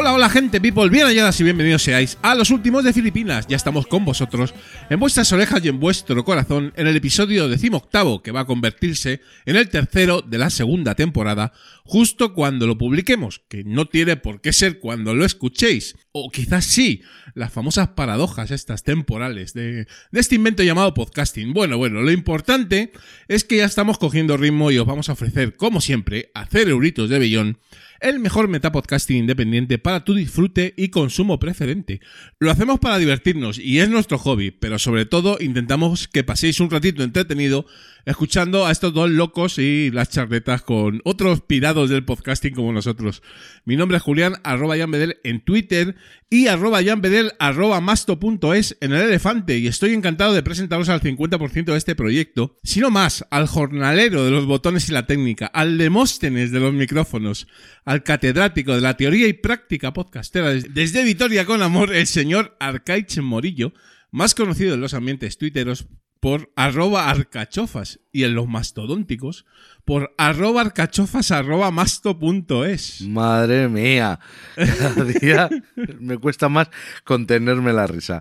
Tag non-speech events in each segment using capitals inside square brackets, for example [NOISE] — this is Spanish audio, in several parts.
Hola, hola gente, people, bien halladas y bienvenidos seáis a los últimos de Filipinas. Ya estamos con vosotros, en vuestras orejas y en vuestro corazón, en el episodio decimoctavo, que va a convertirse en el tercero de la segunda temporada, justo cuando lo publiquemos, que no tiene por qué ser cuando lo escuchéis, o quizás sí, las famosas paradojas estas temporales de, de este invento llamado podcasting. Bueno, bueno, lo importante es que ya estamos cogiendo ritmo y os vamos a ofrecer, como siempre, hacer euritos de bellón el mejor metapodcasting independiente para tu disfrute y consumo preferente. Lo hacemos para divertirnos y es nuestro hobby, pero sobre todo intentamos que paséis un ratito entretenido escuchando a estos dos locos y las charletas con otros pirados del podcasting como nosotros. Mi nombre es Julián, arroba Bedel en Twitter y arroba Bedel, arroba masto.es en el elefante y estoy encantado de presentaros al 50% de este proyecto, sino más, al jornalero de los botones y la técnica, al demóstenes de los micrófonos, al catedrático de la teoría y práctica podcastera desde Vitoria con Amor, el señor Arcaich Morillo, más conocido en los ambientes tuiteros por arroba arcachofas y en los mastodónticos por arroba arcachofas arroba masto.es. Madre mía, cada día me cuesta más contenerme la risa.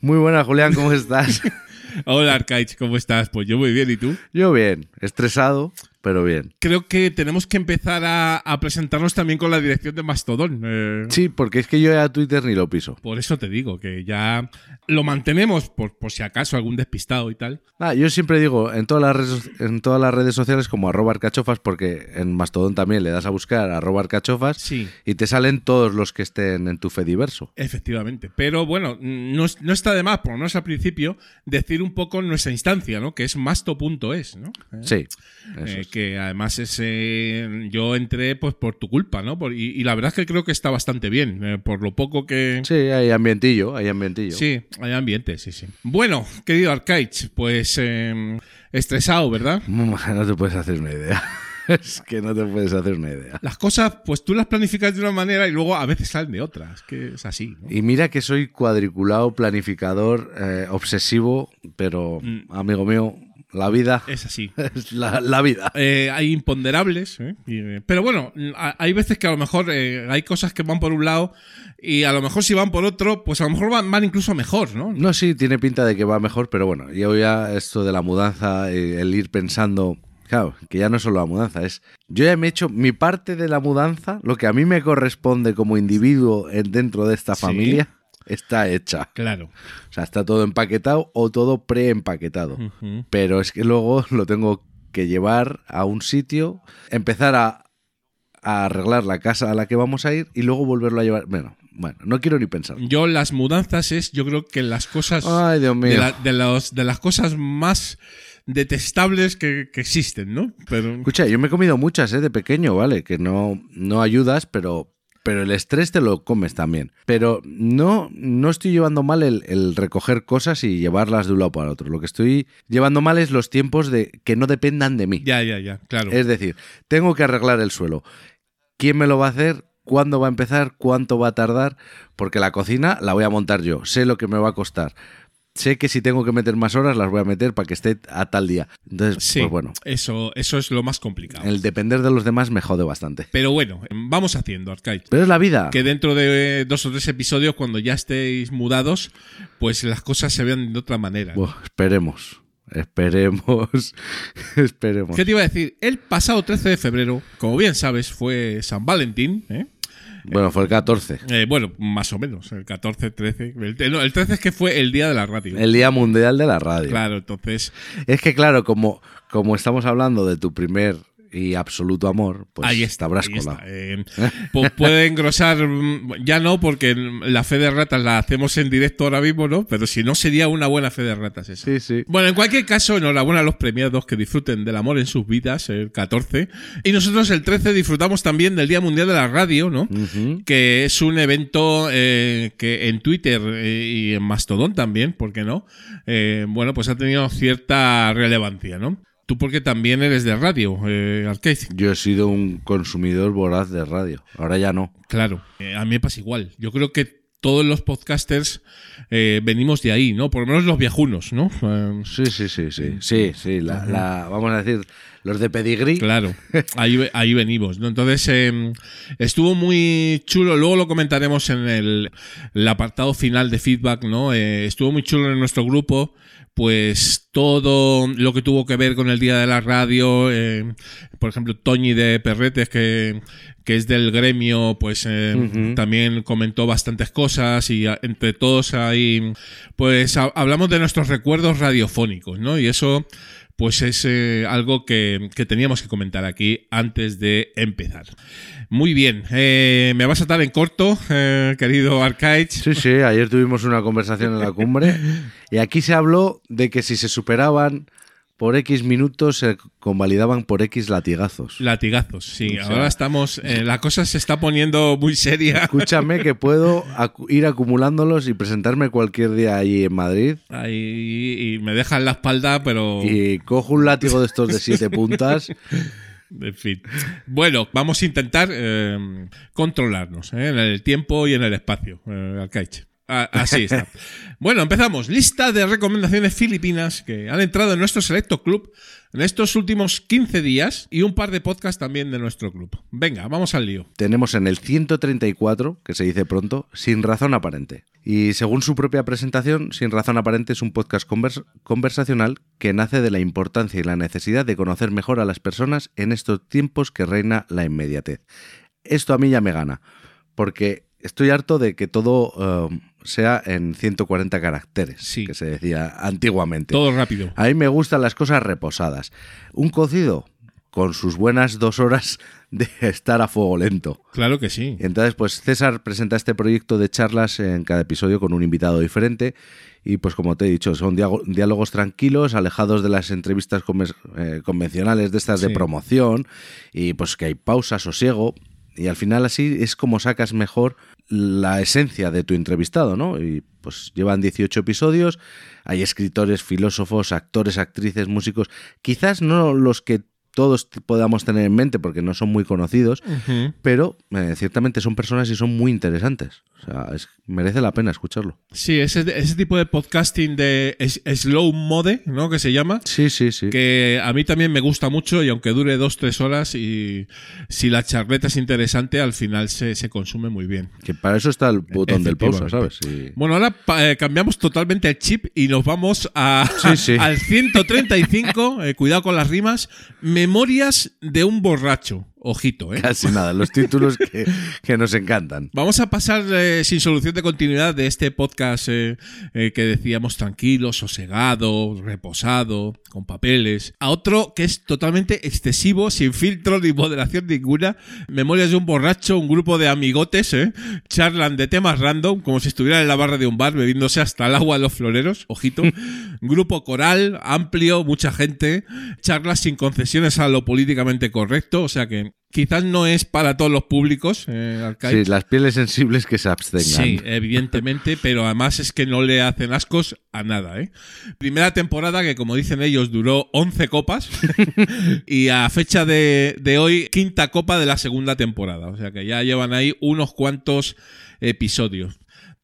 Muy buena, Julián, ¿cómo estás? [LAUGHS] Hola Arcaich, ¿cómo estás? Pues yo muy bien, ¿y tú? Yo bien, estresado, pero bien. Creo que tenemos que empezar a, a presentarnos también con la dirección de Mastodon. eh, Sí, porque es que yo ya Twitter ni lo piso. Por eso te digo que ya lo mantenemos por, por si acaso algún despistado y tal. Ah, yo siempre digo en todas las redes, en todas las redes sociales como arroba arcachofas, porque en Mastodon también le das a buscar arroba arcachofas Sí. y te salen todos los que estén en tu Fediverso. Efectivamente. Pero bueno, no, es- no está de más, por lo menos al principio, decir un poco nuestra instancia, ¿no? Que es masto.es, ¿no? Eh, Sí, eso eh, es. Que además es, eh, yo entré pues por tu culpa, ¿no? Por- y, y la verdad es que creo que está bastante bien, eh, por lo poco que... Sí, hay ambientillo, hay ambientillo. Sí, hay ambiente, sí, sí. Bueno, querido Arcaich, pues eh, estresado, ¿verdad? [LAUGHS] No te puedes hacer una idea. [LAUGHS] es que no te puedes hacer una idea. Las cosas, pues tú las planificas de una manera y luego a veces salen de otra. Es que es así, ¿no? Y mira que soy cuadriculado, planificador, eh, obsesivo, pero, Mm. amigo mío, la vida Es así. [LAUGHS] es la, la vida. Eh, hay imponderables, ¿eh? Y, eh, pero bueno, a- hay veces que a lo mejor eh, hay cosas que van por un lado y a lo mejor si van por otro, pues a lo mejor van, van incluso mejor, ¿no? No, sí, tiene pinta de que va mejor, pero bueno, yo ya esto de la mudanza, el ir pensando, claro, que ya no es solo la mudanza, es, yo ya me he hecho mi parte de la mudanza, lo que a mí me corresponde como individuo en- dentro de esta Sí. familia, está hecha. Claro. O sea, está todo empaquetado o todo preempaquetado. Ujú. pero es que luego lo tengo que llevar a un sitio, empezar a, a arreglar la casa a la que vamos a ir y luego volverlo a llevar. Bueno, bueno, no quiero ni pensar. Yo las mudanzas es, yo creo que las cosas Ay, Dios mío. de, la- de los, de las cosas más detestables que, que existen, ¿no? Pero Escucha, yo me he comido muchas, ¿eh? De pequeño, ¿vale? Que no, no ayudas, pero, pero el estrés te lo comes también. Pero no, no estoy llevando mal el, el recoger cosas y llevarlas de un lado para otro. Lo que estoy llevando mal es los tiempos de que no dependan de mí. ya, ya, ya, claro. Es decir, tengo que arreglar el suelo. ¿Quién me lo va a hacer? ¿Cuándo va a empezar? ¿Cuánto va a tardar? Porque la cocina la voy a montar yo. Sé lo que me va a costar. Sé que si tengo que meter más horas las voy a meter para que esté a tal día. Entonces, sí, pues bueno, eso, eso es lo más complicado. el depender de los demás me jode bastante. Pero bueno, vamos haciendo, Arcade. Pero es la vida. Que dentro de dos o tres episodios, cuando ya estéis mudados, pues las cosas se vean de otra manera. Esperemos. Esperemos. [LAUGHS] esperemos. ¿Qué te iba a decir? El pasado 13 de febrero, como bien sabes, fue San Valentín, ¿eh? Bueno, fue el 14. Eh, bueno, más o menos, el 14, 13. El, no, el 13 es que fue el día de la radio. El Día Mundial de la Radio. Claro, entonces Es que claro, como, como estamos hablando de tu primer y absoluto amor, pues ahí está. ahí está. Eh, pu- puede engrosar, mm, ya no, porque la fe de ratas la hacemos en directo ahora mismo, ¿no? Pero si no, sería una buena fe de ratas esa. Sí, sí. Bueno, en cualquier caso, enhorabuena a los premiados que disfruten del amor en sus vidas, el 14. Y nosotros el 13 disfrutamos también del Día Mundial de la Radio, ¿no? Que es un evento eh, que en Twitter eh, y en Mastodon también, ¿por qué no? Eh, bueno, pues ha tenido cierta relevancia, ¿no? Tú porque también eres de radio, eh, Arcade. Yo he sido un consumidor voraz de radio. Ahora ya no. Claro, eh, a mí me pasa igual. Yo creo que todos los podcasters eh, venimos de ahí, ¿no? Por lo menos los viejunos, ¿no? Eh, Sí, sí, sí, sí. Sí, sí. La, la- vamos a decir, los de pedigrí. Claro, ahí, ahí venimos, ¿no? Entonces, eh, estuvo muy chulo, luego lo comentaremos en el, el apartado final de feedback, ¿no? Eh, estuvo muy chulo en nuestro grupo, pues todo lo que tuvo que ver con el Día de la Radio, eh, por ejemplo, Toñi de Perretes, que, que es del gremio, pues eh, también comentó bastantes cosas y a- entre todos ahí, pues ha- hablamos de nuestros recuerdos radiofónicos, ¿no? Y eso pues es eh, algo que, que teníamos que comentar aquí antes de empezar. Muy bien, eh, me vas a estar en corto, eh, querido Arcade. Sí, sí, ayer tuvimos una conversación en la cumbre [LAUGHS] y aquí se habló de que si se superaban por X minutos se convalidaban por X latigazos. Latigazos, sí. O sea- Ahora estamos, eh, la cosa se está poniendo muy seria. Escúchame que puedo acu- ir acumulándolos y presentarme cualquier día allí en Madrid Ahí, y me dejan la espalda, pero... y cojo un látigo de estos de siete puntas. [LAUGHS] En fin. Bueno, vamos a intentar eh, controlarnos ¿eh? en el tiempo y en el espacio, eh. Ah, así está. Bueno, empezamos. Lista de recomendaciones filipinas que han entrado en nuestro selecto club en estos últimos 15 días y un par de podcasts también de nuestro club. Venga, vamos al lío. Tenemos en el 134, que se dice pronto, Sin Razón Aparente. Y según su propia presentación, Sin Razón Aparente es un podcast convers- conversacional que nace de la importancia y la necesidad de conocer mejor a las personas en estos tiempos que reina la inmediatez. Esto a mí ya me gana, porque estoy harto de que todo eh, sea en 140 caracteres, Sí. que se decía antiguamente. Todo rápido. A mí me gustan las cosas reposadas. Un cocido con sus buenas dos horas de estar a fuego lento. Claro que sí. Entonces, pues César presenta este proyecto de charlas en cada episodio con un invitado diferente. Y pues como te he dicho, son diálogos tranquilos, alejados de las entrevistas conven- eh, convencionales de estas de promoción. Y pues que hay pausa, sosiego. Y al final así es como sacas mejor la esencia de tu entrevistado, ¿no? Y pues llevan 18 episodios, hay escritores, filósofos, actores, actrices, músicos, quizás no los que todos podamos tener en mente porque no son muy conocidos, pero eh, ciertamente son personas y son muy interesantes. O sea, es- merece la pena escucharlo. Sí, ese, ese tipo de podcasting de es- slow mode, ¿no? Que se llama. Sí, sí, sí. que a mí también me gusta mucho y aunque dure dos, tres horas y si la charleta es interesante, al final se, se consume muy bien. Que para eso está el botón del pausa, ¿sabes? Sí. Bueno, ahora eh, cambiamos totalmente el chip y nos vamos a, Sí, sí. [LAUGHS] al 135, eh, cuidado con las rimas, Memorias de un borracho. Ojito, ¿eh? Casi nada, los títulos que, que nos encantan. Vamos a pasar eh, sin solución de continuidad de este podcast eh, eh, que decíamos tranquilo, sosegado, reposado, con papeles, a otro que es totalmente excesivo, sin filtro ni moderación ninguna. Memorias de un borracho, un grupo de amigotes, ¿eh? charlan de temas random, como si estuvieran en la barra de un bar bebiéndose hasta el agua de los floreros. Ojito. [LAUGHS] grupo coral, amplio, mucha gente, charlas sin concesiones a lo políticamente correcto, o sea que quizás no es para todos los públicos, eh. Sí, las pieles sensibles que se abstengan. Sí, evidentemente, pero además es que no le hacen ascos a nada. ¿eh? Primera temporada que, como dicen ellos, duró 11 copas [LAUGHS] y a fecha de, de hoy, quinta copa de la segunda temporada. O sea que ya llevan ahí unos cuantos episodios.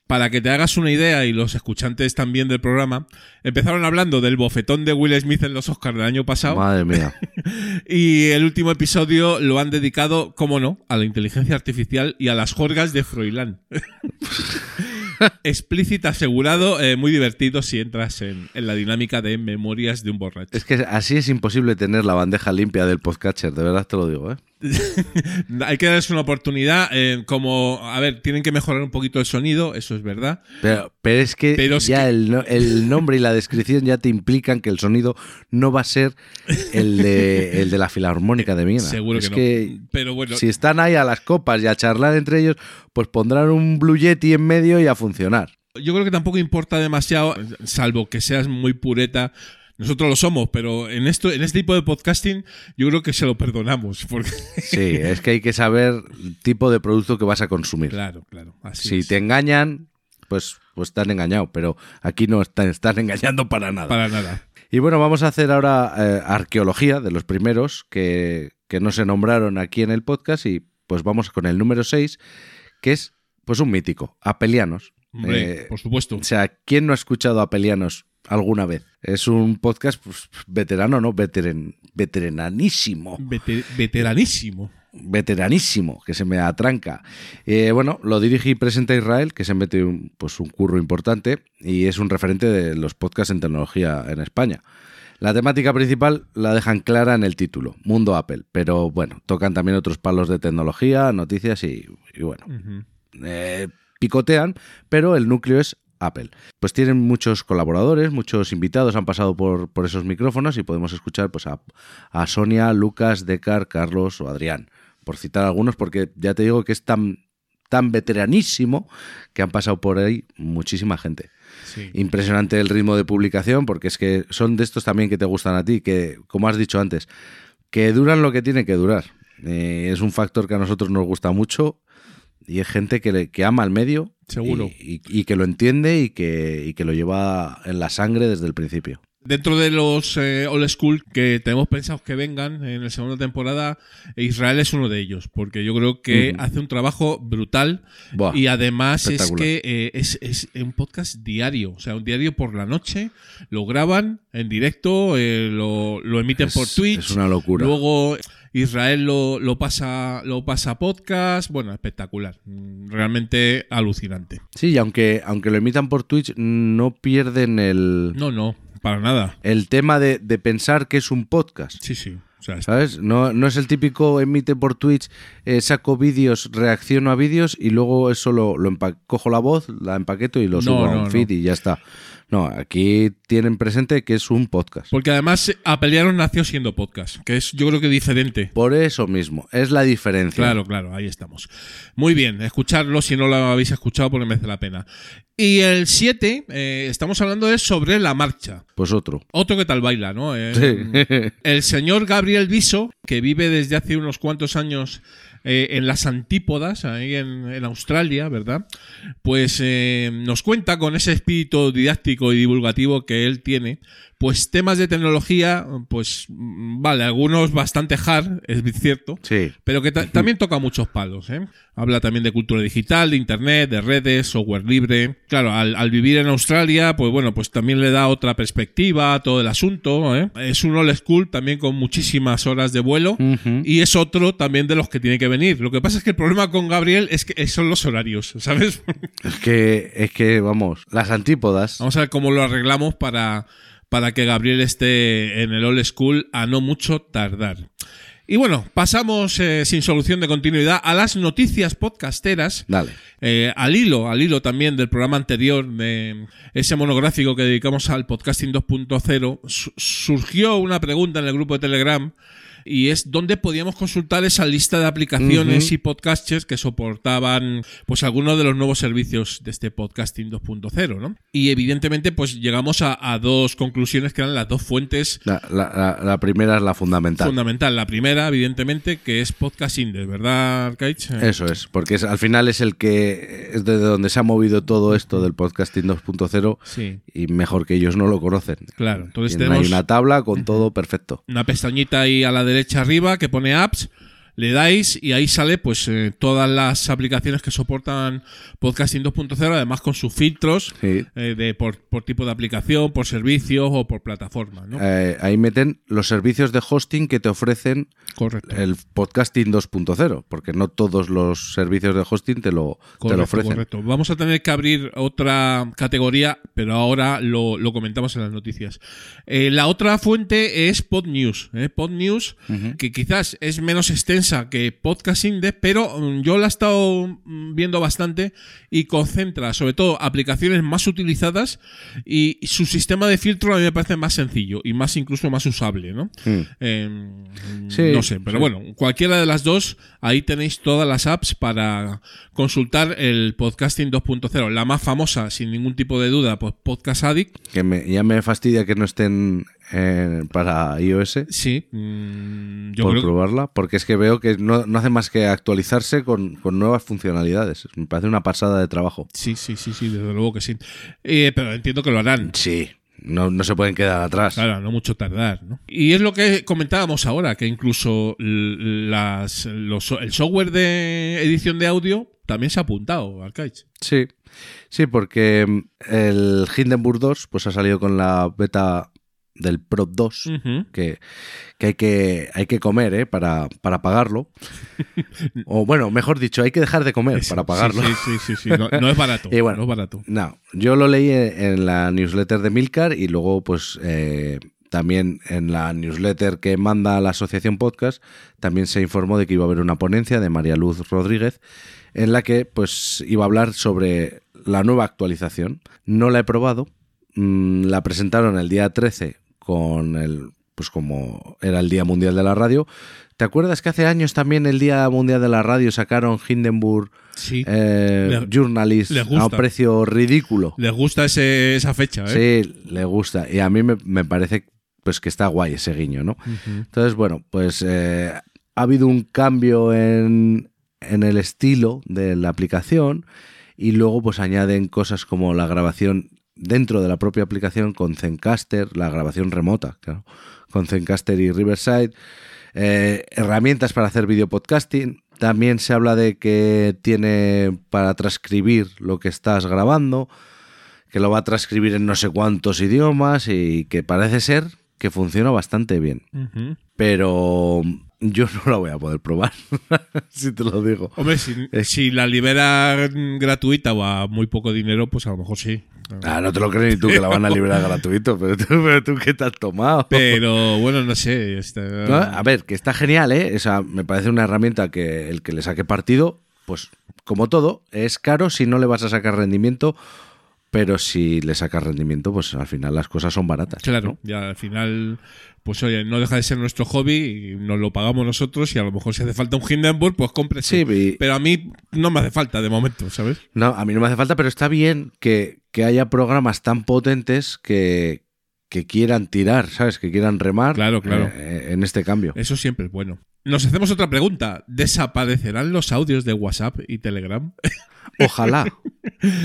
Para que te hagas una idea y los escuchantes también del programa, empezaron hablando del bofetón de Will Smith en los Oscars del año pasado. Madre mía. [LAUGHS] Y el último episodio lo han dedicado, como no, a la inteligencia artificial y a las jorgas de Froilán. [LAUGHS] Explícita asegurado, eh, muy divertido si entras en, en la dinámica de memorias de un borracho. Es que así es imposible tener la bandeja limpia del podcatcher, de verdad te lo digo, ¿eh? [LAUGHS] Hay que darles una oportunidad, eh, como, a ver, tienen que mejorar un poquito el sonido, eso es verdad. Pero, pero es que Pero es ya que- El, no- el nombre y la descripción ya te implican que el sonido no va a ser el de, el de la filarmónica de Viena. Seguro es que no. Pero bueno, si están ahí a las copas y a charlar entre ellos, pues pondrán un Blue Yeti en medio y a funcionar. yo creo que tampoco importa demasiado, salvo que seas muy pureta. Nosotros lo somos, pero en esto, en este tipo de podcasting, yo creo que se lo perdonamos. Porque, [LAUGHS] Sí, es que hay que saber el tipo de producto que vas a consumir. claro, claro. Así si es. te engañan, pues, pues están engañado, pero aquí no están, están engañando para nada. Para nada. Y bueno, vamos a hacer ahora eh, arqueología de los primeros que, que no se nombraron aquí en el podcast y pues vamos con el número 6, que es pues un mítico, Apelianos. Hombre, Eh, por supuesto. O sea, ¿quién no ha escuchado a Apelianos alguna vez? Es un podcast pues, veterano, ¿no? Veteren, veteranísimo. Vete- veteranísimo. Veteranísimo, que se me atranca. Eh, bueno, lo dirige y presenta Israel, que se mete un, pues, un curro importante y es un referente de los podcasts en tecnología en España. La temática principal la dejan clara en el título, Mundo Apple, pero bueno, tocan también otros palos de tecnología, noticias y, y bueno, eh, picotean, pero el núcleo es Apple. Pues tienen muchos colaboradores, muchos invitados han pasado por, por esos micrófonos y podemos escuchar pues, a, a Sonia, Lucas, Decar, Carlos o Adrián, por citar algunos, porque ya te digo que es tan, tan veteranísimo que han pasado por ahí muchísima gente. Sí. Impresionante el ritmo de publicación, porque es que son de estos también que te gustan a ti, que, como has dicho antes, que duran lo que tiene que durar. Eh, es un factor que a nosotros nos gusta mucho y es gente que, le- que ama al medio. Seguro. Y, y- y que lo entiende y que, y que lo lleva en la sangre desde el principio. Dentro de los eh, old school que tenemos pensados que vengan en la segunda temporada, Israel es uno de ellos, porque yo creo que hace un trabajo brutal Buah, y además es que eh, es, es un podcast diario, o sea, un diario por la noche, lo graban en directo, eh, lo, lo emiten es, por Twitch, es una locura. luego Israel lo, lo pasa lo pasa a podcast, bueno, espectacular, realmente alucinante. Sí, y aunque, aunque lo emitan por Twitch, no pierden el, No, no, para nada. el tema de, de pensar que es un podcast. Sí, sí. No, no es el típico emite por Twitch, eh, saco vídeos, reacciono a vídeos y luego eso lo, lo cojo la voz, la empaqueto y lo No, subo a no, un feed no. y ya está. No, aquí tienen presente que es un podcast. Porque además eh, Apelianos nació siendo podcast, que es yo creo que diferente. Por eso mismo, es la diferencia. Claro, claro, ahí estamos. Muy bien, escucharlo si no lo habéis escuchado porque merece la pena. Y el 7, estamos hablando de sobre la marcha. Pues otro. Otro que tal baila, ¿no? Eh, Sí. [LAUGHS] El señor Gabriel Viso, que vive desde hace unos cuantos años eh, en las antípodas, ahí en, en Australia, ¿verdad? Pues eh, nos cuenta con ese espíritu didáctico y divulgativo que él tiene, pues temas de tecnología, pues mm, vale, algunos bastante hard, es cierto, Sí. pero que ta- también toca muchos palos. ¿eh? Habla también de cultura digital, de internet, de redes, software libre. Claro, al, al vivir en Australia, pues bueno, pues también le da otra perspectiva a todo el asunto. ¿eh? Es un old school también con muchísimas horas de vuelo. Y es otro también de los que tiene que venir. Lo que pasa es que el problema con Gabriel es que son los horarios, [LAUGHS] ¿sabes? Es que, es que, vamos, las antípodas. Vamos a ver cómo lo arreglamos para, para que Gabriel esté en el old school a no mucho tardar. Y bueno, pasamos eh, sin solución de continuidad a las noticias podcasteras. Dale. Eh, al hilo, al hilo también del programa anterior, de ese monográfico que dedicamos al podcasting 2.0, su- surgió una pregunta en el grupo de Telegram y es dónde podíamos consultar esa lista de aplicaciones y podcasters que soportaban pues algunos de los nuevos servicios de este podcasting 2.0, ¿no? Y evidentemente pues llegamos a, a dos conclusiones que eran las dos fuentes La, la- la- la primera es la fundamental. fundamental. La primera, evidentemente, que es Podcast Index, ¿verdad, Arcaich? Eso es, porque es, al final es el que es de donde se ha movido todo esto del podcasting 2.0 Sí, y mejor que ellos no lo conocen. claro. Entonces tenemos ahí una tabla con todo perfecto. una pestañita ahí a la derecha arriba que pone apps, le dais y ahí sale pues eh, todas las aplicaciones que soportan podcasting 2.0, además con sus filtros Sí. eh, de por, por tipo de aplicación, por servicio o por plataforma, ¿no? Eh, ahí meten los servicios de hosting que te ofrecen correcto. el podcasting 2.0, porque no todos los servicios de hosting te lo, te Correcto, lo ofrecen. correcto. Vamos a tener que abrir otra categoría, pero ahora lo, lo comentamos en las noticias. La otra fuente es PodNews. ¿eh? PodNews, que quizás es menos extensa que Podcast Index, pero mm, yo la he estado mm, viendo bastante y concentra sobre todo aplicaciones más utilizadas y, y su sistema de filtro a mí me parece más sencillo y más incluso más usable, ¿no? Mm. Eh, Sí, no sé, pero sí. bueno, cualquiera de las dos, ahí tenéis todas las apps para consultar el podcasting 2.0. La más famosa, sin ningún tipo de duda, pues Podcast Addict. Que me- ya me fastidia que no estén eh, para iOS Sí, mm, yo por creo que probarla, porque es que veo que no, no hace más que actualizarse con, con nuevas funcionalidades. Me parece una pasada de trabajo. sí, sí, sí, sí, desde luego que sí. Eh, pero entiendo que lo harán. Sí, no, no se pueden quedar atrás. Claro, no mucho tardar, ¿no? Y es lo que comentábamos ahora, que incluso las, los- el software de edición de audio también se ha apuntado al Kaich. Sí, sí, porque mm, el Hindenburg 2 pues ha salido con la beta del Pro 2, Ujú. que, que hay que hay que comer ¿eh? para, para pagarlo. [LAUGHS] o bueno, mejor dicho, hay que dejar de comer Eso, para pagarlo. Sí, sí, sí, sí, No, no es barato. [LAUGHS] Y bueno, no es barato. No, yo lo leí en en la newsletter de Milcar y luego pues eh, también en la newsletter que manda la Asociación Podcast también se informó de que iba a haber una ponencia de María Luz Rodríguez en la que pues iba a hablar sobre la nueva actualización. No la he probado, mm, la presentaron el día 13 con el pues como era el Día Mundial de la Radio. ¿Te acuerdas que hace años también el Día Mundial de la Radio sacaron Hindenburg Sí. eh, Le- Journalist a un precio ridículo? Les gusta ese- esa fecha, ¿eh? Sí, le gusta. Y a mí me, me parece pues que está guay ese guiño, ¿no? Entonces, bueno, pues eh, ha habido un cambio en, en el estilo de la aplicación y luego pues añaden cosas como la grabación dentro de la propia aplicación con Zencaster, la grabación remota, claro, con Zencaster y Riverside, eh, herramientas para hacer video podcasting. También se habla de que tiene para transcribir lo que estás grabando, que lo va a transcribir en no sé cuántos idiomas y que parece ser que funciona bastante bien. Pero yo no la voy a poder probar, [LAUGHS] si te lo digo. Hombre, si, si la libera gratuita o a muy poco dinero, pues a lo mejor sí. Ah, no te lo crees ni tú que la van a liberar gratuito, pero tú, [LAUGHS] pero tú qué te has tomado. Pero bueno, no sé. este, No, a ver, que está genial, ¿eh? O sea, me parece una herramienta que el que le saque partido, pues como todo, es caro si no le vas a sacar rendimiento, pero si le sacas rendimiento, pues al final las cosas son baratas. Claro, ¿no? ya al final, pues oye, no deja de ser nuestro hobby y nos lo pagamos nosotros y a lo mejor si hace falta un Hindenburg, pues cómprese. Sí, y- Pero a mí no me hace falta de momento, ¿sabes? No, a mí no me hace falta, pero está bien que, que haya programas tan potentes que, que quieran tirar, ¿sabes? Que quieran remar Claro, claro. eh, en este cambio. Eso siempre es bueno. Nos hacemos otra pregunta. ¿Desaparecerán los audios de WhatsApp y Telegram? [LAUGHS] Ojalá.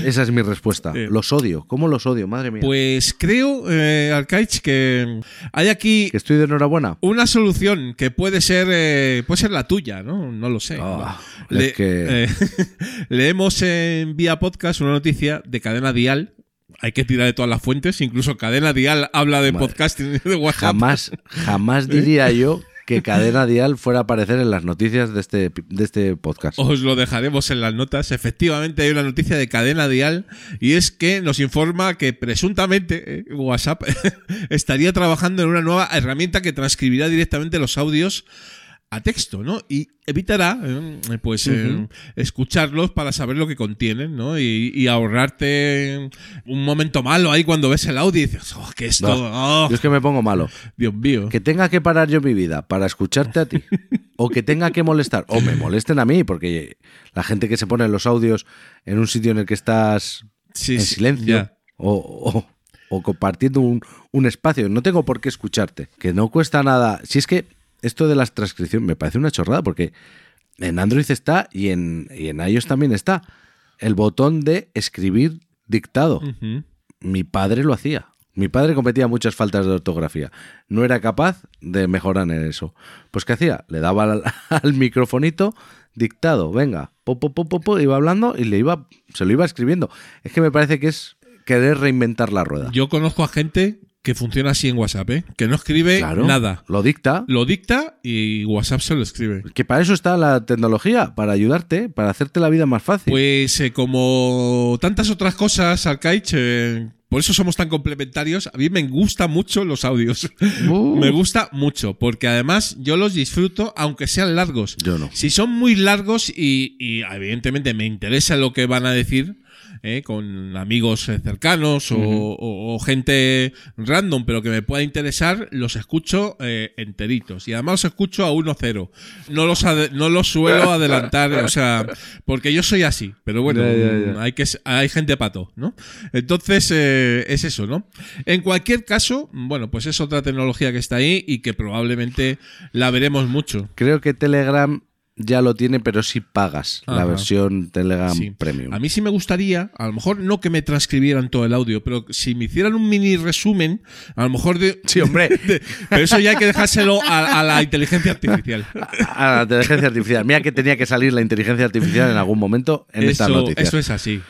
Esa es mi respuesta. Los odio. ¿Cómo los odio? Madre mía. Pues creo, eh, Arcaich, que hay aquí ¿Que estoy de enhorabuena? una solución que puede ser eh, puede ser la tuya, ¿no? No lo sé. Ah, Le- es que- eh, [LAUGHS] leemos en vía podcast una noticia de Cadena Dial. Hay que tirar de todas las fuentes. Incluso Cadena Dial habla de Madre. podcasting [LAUGHS] de WhatsApp. Jamás, jamás [LAUGHS] diría yo que Cadena Dial fuera a aparecer en las noticias de este, de este podcast. Os lo dejaremos en las notas. Efectivamente, hay una noticia de cadena dial y es que nos informa que presuntamente eh, WhatsApp [LAUGHS] estaría trabajando en una nueva herramienta que transcribirá directamente los audios a texto, ¿no? Y evitará, eh, pues, eh, escucharlos para saber lo que contienen, ¿no? Y, y ahorrarte un momento malo ahí cuando ves el audio y dices, oh, que esto, No, oh, Yo es que me pongo malo. Dios mío. Que tenga que parar yo mi vida para escucharte a ti. [LAUGHS] o que tenga que molestar. O me molesten a mí, porque la gente que se pone los audios en un sitio en el que estás Sí, en silencio. o- o compartiendo un, un espacio. No tengo por qué escucharte. Que no cuesta nada. Si es que esto de las transcripciones me parece una chorrada, porque en Android está y en, y en iOS también está el botón de escribir dictado. Mi padre lo hacía. Mi padre cometía muchas faltas de ortografía. No era capaz de mejorar en eso. Pues ¿qué hacía? Le daba al, [LAUGHS] al microfonito dictado. Venga, po, po, po, po, iba hablando y le iba, se lo iba escribiendo. Es que me parece que es querer reinventar la rueda. Yo conozco a gente que funciona así en WhatsApp, ¿eh? Que no escribe Claro, nada. Lo dicta. Lo dicta y WhatsApp se lo escribe. Que para eso está la tecnología, para ayudarte, para hacerte la vida más fácil. Pues eh, como tantas otras cosas, Arcaich, eh, por eso somos tan complementarios. A mí me gustan mucho los audios. [LAUGHS] Uh. me gusta mucho, porque además yo los disfruto aunque sean largos. Yo no. Si son muy largos y, y evidentemente me interesa lo que van a decir, eh, con amigos eh, cercanos o, o- o gente random, pero que me pueda interesar, los escucho eh, enteritos. Y además los escucho a 1-0. No los, no los suelo [LAUGHS] adelantar, o sea, porque yo soy así. Pero bueno. Hay, que, hay gente pato, ¿no? Entonces, eh, es eso, ¿no? En cualquier caso, bueno, pues es otra tecnología que está ahí y que probablemente la veremos mucho. Creo que Telegram ya lo tiene, pero si pagas la versión Telegram Sí. Premium. A mí sí me gustaría, a lo mejor no que me transcribieran todo el audio, pero si me hicieran un mini resumen, a lo mejor de... Sí, hombre. [LAUGHS] de- pero eso ya hay que dejárselo a, a la inteligencia artificial. A la inteligencia artificial. Mira que tenía que salir la inteligencia artificial en algún momento en estas Eso, noticias. eso es así.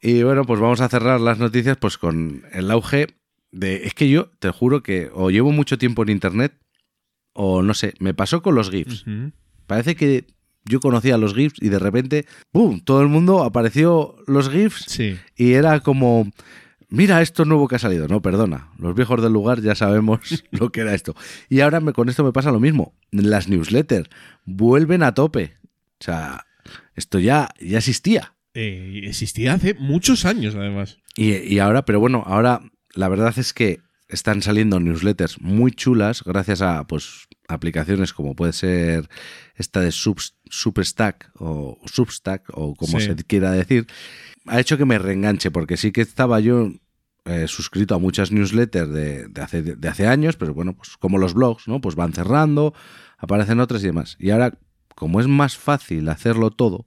Y bueno, pues vamos a cerrar las noticias pues con el auge de... Es que yo te juro que o llevo mucho tiempo en Internet o no sé, me pasó con los GIFs. Parece que yo conocía los GIFs y de repente, ¡pum!, todo el mundo apareció los GIFs Sí. y era como... Mira esto nuevo que ha salido. No, perdona. Los viejos del lugar ya sabemos [LAUGHS] lo que era esto. Y ahora me, con esto me pasa lo mismo. Las newsletters vuelven a tope. O sea, esto ya, ya existía. Eh, existía hace muchos años, además. Y, y ahora, pero bueno, ahora la verdad es que están saliendo newsletters muy chulas gracias a pues aplicaciones como puede ser esta de Sub, Substack o Substack o como Sí. se quiera decir. Ha hecho que me reenganche porque sí que estaba yo eh, suscrito a muchas newsletters de, de hace, de hace años, pero bueno, pues como los blogs, ¿no? Pues van cerrando, aparecen otras y demás. Y ahora, como es más fácil hacerlo todo,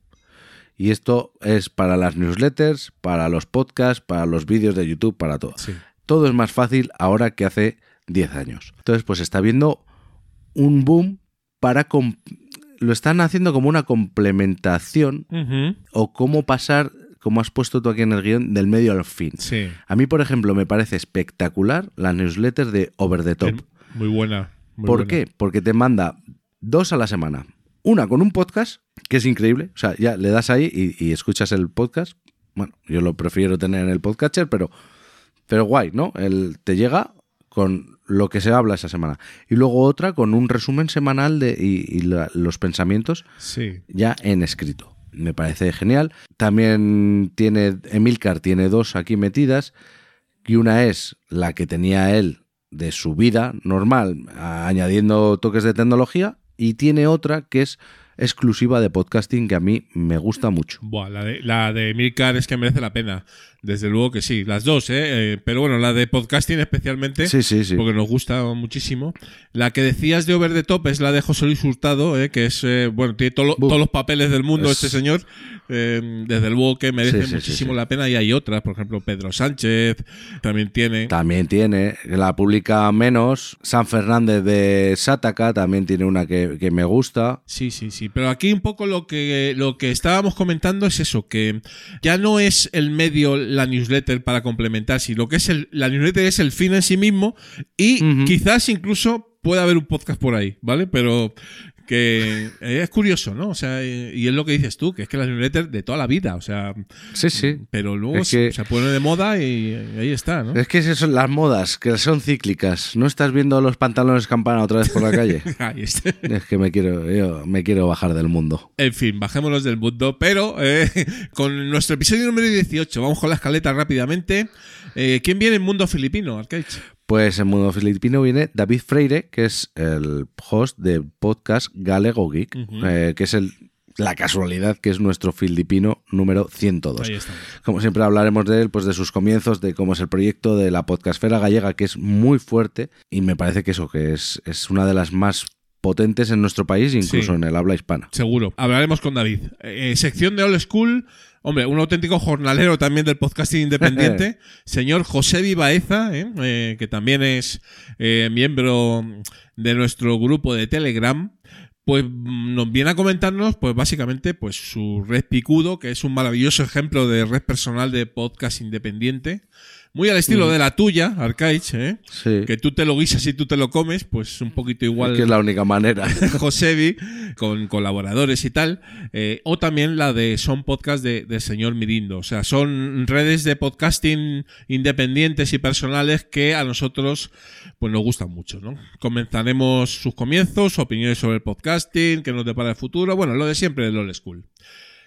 y esto es para las newsletters, para los podcasts, para los vídeos de YouTube, para todo. Sí. Todo es más fácil ahora que hace 10 años. Entonces, pues está viendo un boom para... Lo están haciendo como una complementación o cómo pasar, como has puesto tú aquí en el guion, del medio al fin. Sí. A mí, por ejemplo, me parece espectacular la newsletter de Over the Top. Muy buena. muy ¿Por buena. qué? Porque te manda dos a la semana. Una con un podcast, que es increíble. O sea, ya le das ahí y, y escuchas el podcast. Bueno, yo lo prefiero tener en el podcatcher, pero, pero guay, ¿no? El, te llega con lo que se habla esa semana. Y luego otra con un resumen semanal de, y, y la- los pensamientos Sí. ya en escrito. Me parece genial. También tiene, Emilcar tiene dos aquí metidas. Y una es la que tenía él de su vida normal, añadiendo toques de tecnología. Y tiene otra que es exclusiva de podcasting que a mí me gusta mucho. Buah, la de, la de Milcar es que merece la pena. Desde luego que sí, las dos, ¿eh? Eh, Pero bueno, la de podcasting especialmente, Sí, sí, sí. porque nos gusta muchísimo. La que decías de Over the Top es la de José Luis Hurtado, ¿eh? que es, eh, bueno, tiene todo todos los papeles del mundo Es- este señor. Eh, desde luego que merece muchísimo la pena y hay otras, por ejemplo, Pedro Sánchez también tiene. También tiene, la publica menos. San Fernández de Sátaca también tiene una que, que me gusta. Sí, sí, sí. Pero aquí un poco lo que, lo que estábamos comentando es eso, que ya no es el medio la newsletter para complementar, sino que es el, la newsletter es el fin en sí mismo y quizás incluso pueda haber un podcast por ahí, ¿vale? Pero que eh, es curioso, ¿no? O sea, y es lo que dices tú, que es que la newsletter de toda la vida, o sea, Sí, sí. pero luego Es que- se pone de moda y ahí está, ¿no? Es que esas son las modas, que son cíclicas. ¿No estás viendo los pantalones campana otra vez por la calle? [LAUGHS] Ahí está. es que me quiero, yo me quiero bajar del mundo. En fin, bajémonos del mundo, pero eh, [LAUGHS] con nuestro episodio número 18, vamos con la escaleta rápidamente. Eh, ¿Quién viene en mundo filipino, Arcade? Pues en mundo filipino viene David Freire, que es el host del podcast Galego Geek, eh, que es el, la casualidad que es nuestro filipino número 102. Ahí estamos. Como siempre hablaremos de él, pues de sus comienzos, de cómo es el proyecto de la podcastfera gallega, que es muy fuerte y me parece que eso, que es, es una de las más potentes en nuestro país, incluso Sí. en el habla hispana. Seguro. Hablaremos con David. Eh, sección de Old School. Hombre, un auténtico jornalero también del podcasting independiente, [LAUGHS] señor José Vivaeza, ¿eh? Eh, que también es eh, miembro de nuestro grupo de Telegram, pues mm, nos viene a comentarnos, pues básicamente, pues su red Picudo, que es un maravilloso ejemplo de red personal de podcast independiente, muy al estilo de la tuya, Arcaich, ¿eh? Sí. que tú te lo guisas y tú te lo comes, pues un poquito igual. Es que es la única manera. [LAUGHS] Josevi, con colaboradores y tal, eh, o también la de Son Podcast de, de señor Mirindo. O sea, son redes de podcasting independientes y personales que a nosotros pues nos gustan mucho, ¿no? Comenzaremos sus comienzos, opiniones sobre el podcasting, que nos depara el futuro, bueno, lo de siempre de LOL School.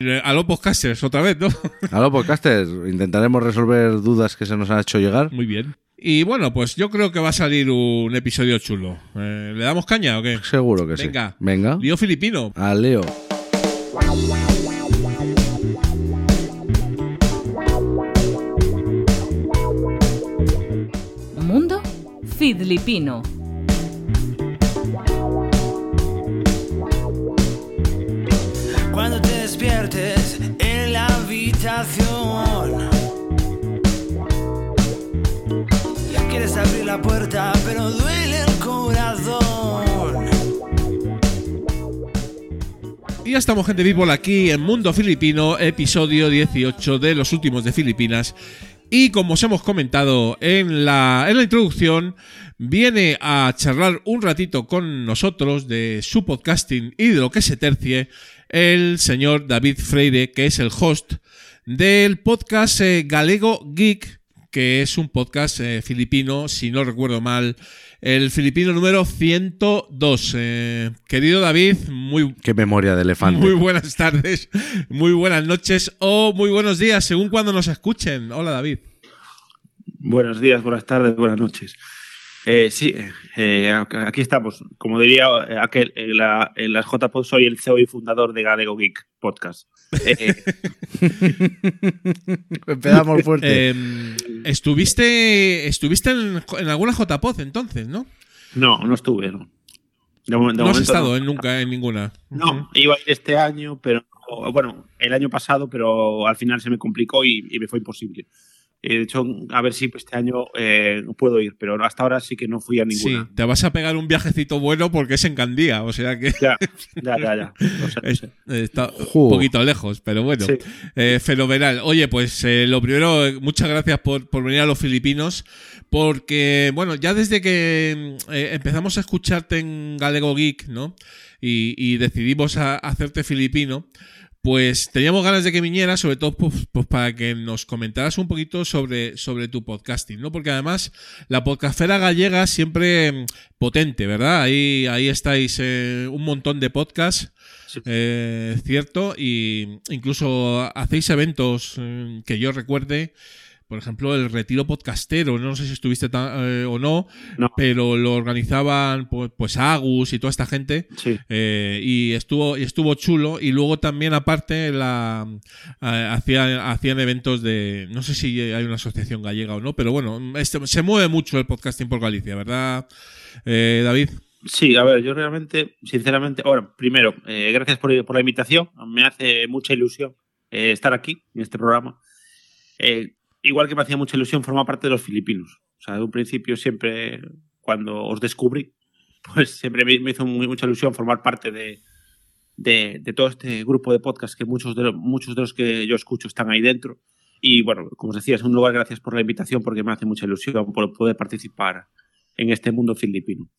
Eh, A los podcasters, otra vez, ¿no? Aló, podcasters, intentaremos resolver dudas que se nos han hecho llegar. Muy bien. Y bueno, pues yo creo que va a salir un episodio chulo. Eh, ¿Le damos caña o qué? Seguro que sí. Venga. Venga. Lío filipino. A Leo. Mundo Filipino. En la habitación. Quieres abrir la puerta, pero duele el corazón. Y ya estamos, gente people, aquí en Mundo Filipino, episodio 18 de los últimos de Filipinas. Y como os hemos comentado en la, en la introducción, viene a charlar un ratito con nosotros de su podcasting y de lo que se tercie el señor David Freire, que es el host del podcast eh, Galego Geek, que es un podcast eh, filipino, si no recuerdo mal, el filipino número 102. Eh, querido David, muy, Qué memoria de elefante. muy buenas tardes, muy buenas noches o muy buenos días, según cuando nos escuchen. Hola David. Buenos días, buenas tardes, buenas noches. Eh, sí, eh, aquí estamos. Como diría aquel, en, la, en las JPod soy el CEO y fundador de Galego Geek Podcast. Eh, [LAUGHS] Empezamos fuerte. Eh, estuviste estuviste en, en alguna JPod entonces, ¿no? no, no estuve, no. De, mo- de no has estado no. en nunca en ninguna. No, iba a ir este año, pero bueno, el año pasado, pero al final se me complicó y, y me fue imposible. Eh, De hecho, a ver si este año eh, puedo ir, pero hasta ahora sí que no fui a Sí, ninguna. te vas a pegar un viajecito bueno porque es en Candía, o sea que Ya, [LAUGHS] ya, ya, es- está un poquito lejos, pero bueno. Sí. Eh, fenomenal. Oye, pues eh, lo primero, muchas gracias por, por venir a los Filipinos, porque, bueno, ya desde que mm, eh, empezamos a escucharte en Galego Geek, ¿no? Y, y decidimos a- hacerte filipino, pues teníamos ganas de que vinieras, sobre todo pues, pues, para que nos comentaras un poquito sobre, sobre tu podcasting, ¿no? Porque además la podcastera gallega siempre mm, potente, ¿verdad? Ahí, ahí estáis eh, un montón de podcasts. Sí. Eh, cierto, y incluso hacéis eventos eh, que yo recuerde, por ejemplo, el retiro podcastero, no sé si estuviste ta- eh, o no, No. pero lo organizaban pues, pues Agus y toda esta gente. Sí. eh, y estuvo y estuvo chulo y luego también aparte la eh, hacían hacían eventos de no sé si hay una asociación gallega o no pero bueno este- se mueve mucho el podcasting por Galicia verdad Eh, David Sí, a ver, yo realmente, sinceramente, ahora, primero, gracias por, por la invitación. Me hace mucha ilusión estar aquí, en este programa. Eh, igual que me hacía mucha ilusión formar parte de los filipinos. O sea, de un principio siempre, cuando os descubrí, pues siempre me, hizo muy- mucha ilusión formar parte de, de, de todo este grupo de podcasts que muchos de, los, muchos de los que yo escucho están ahí dentro. Y bueno, como os decía, es un lugar, gracias por la invitación, porque me hace mucha ilusión por poder participar en este mundo filipino.